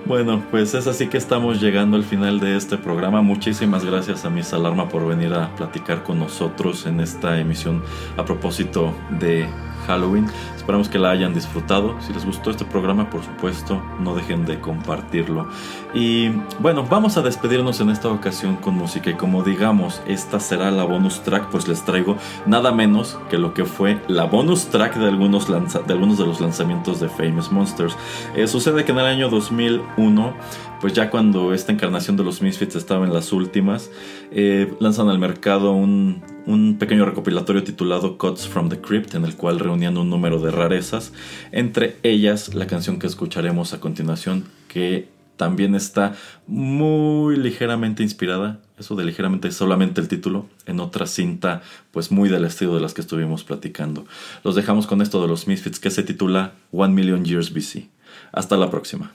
Bueno, pues es así que estamos llegando al final de este programa. Muchísimas gracias a Miss Alarma por venir a platicar con nosotros en esta emisión a propósito de Halloween. Esperamos que la hayan disfrutado. Si les gustó este programa, por supuesto, no dejen de compartirlo. Y bueno, vamos a despedirnos en esta ocasión con música. Y como digamos, esta será la bonus track, pues les traigo nada menos que lo que fue la bonus track de algunos, de, algunos de los lanzamientos de Famous Monsters. Eh, sucede que en el año 2001, pues ya cuando esta encarnación de los Misfits estaba en las últimas, eh, lanzan al mercado un, un pequeño recopilatorio titulado Cuts from the Crypt, en el cual reunían un número de rarezas, entre ellas la canción que escucharemos a continuación, que también está muy ligeramente inspirada, eso de ligeramente solamente el título, en otra cinta pues muy del estilo de las que estuvimos platicando. Los dejamos con esto de los Misfits que se titula One Million Years BC. Hasta la próxima.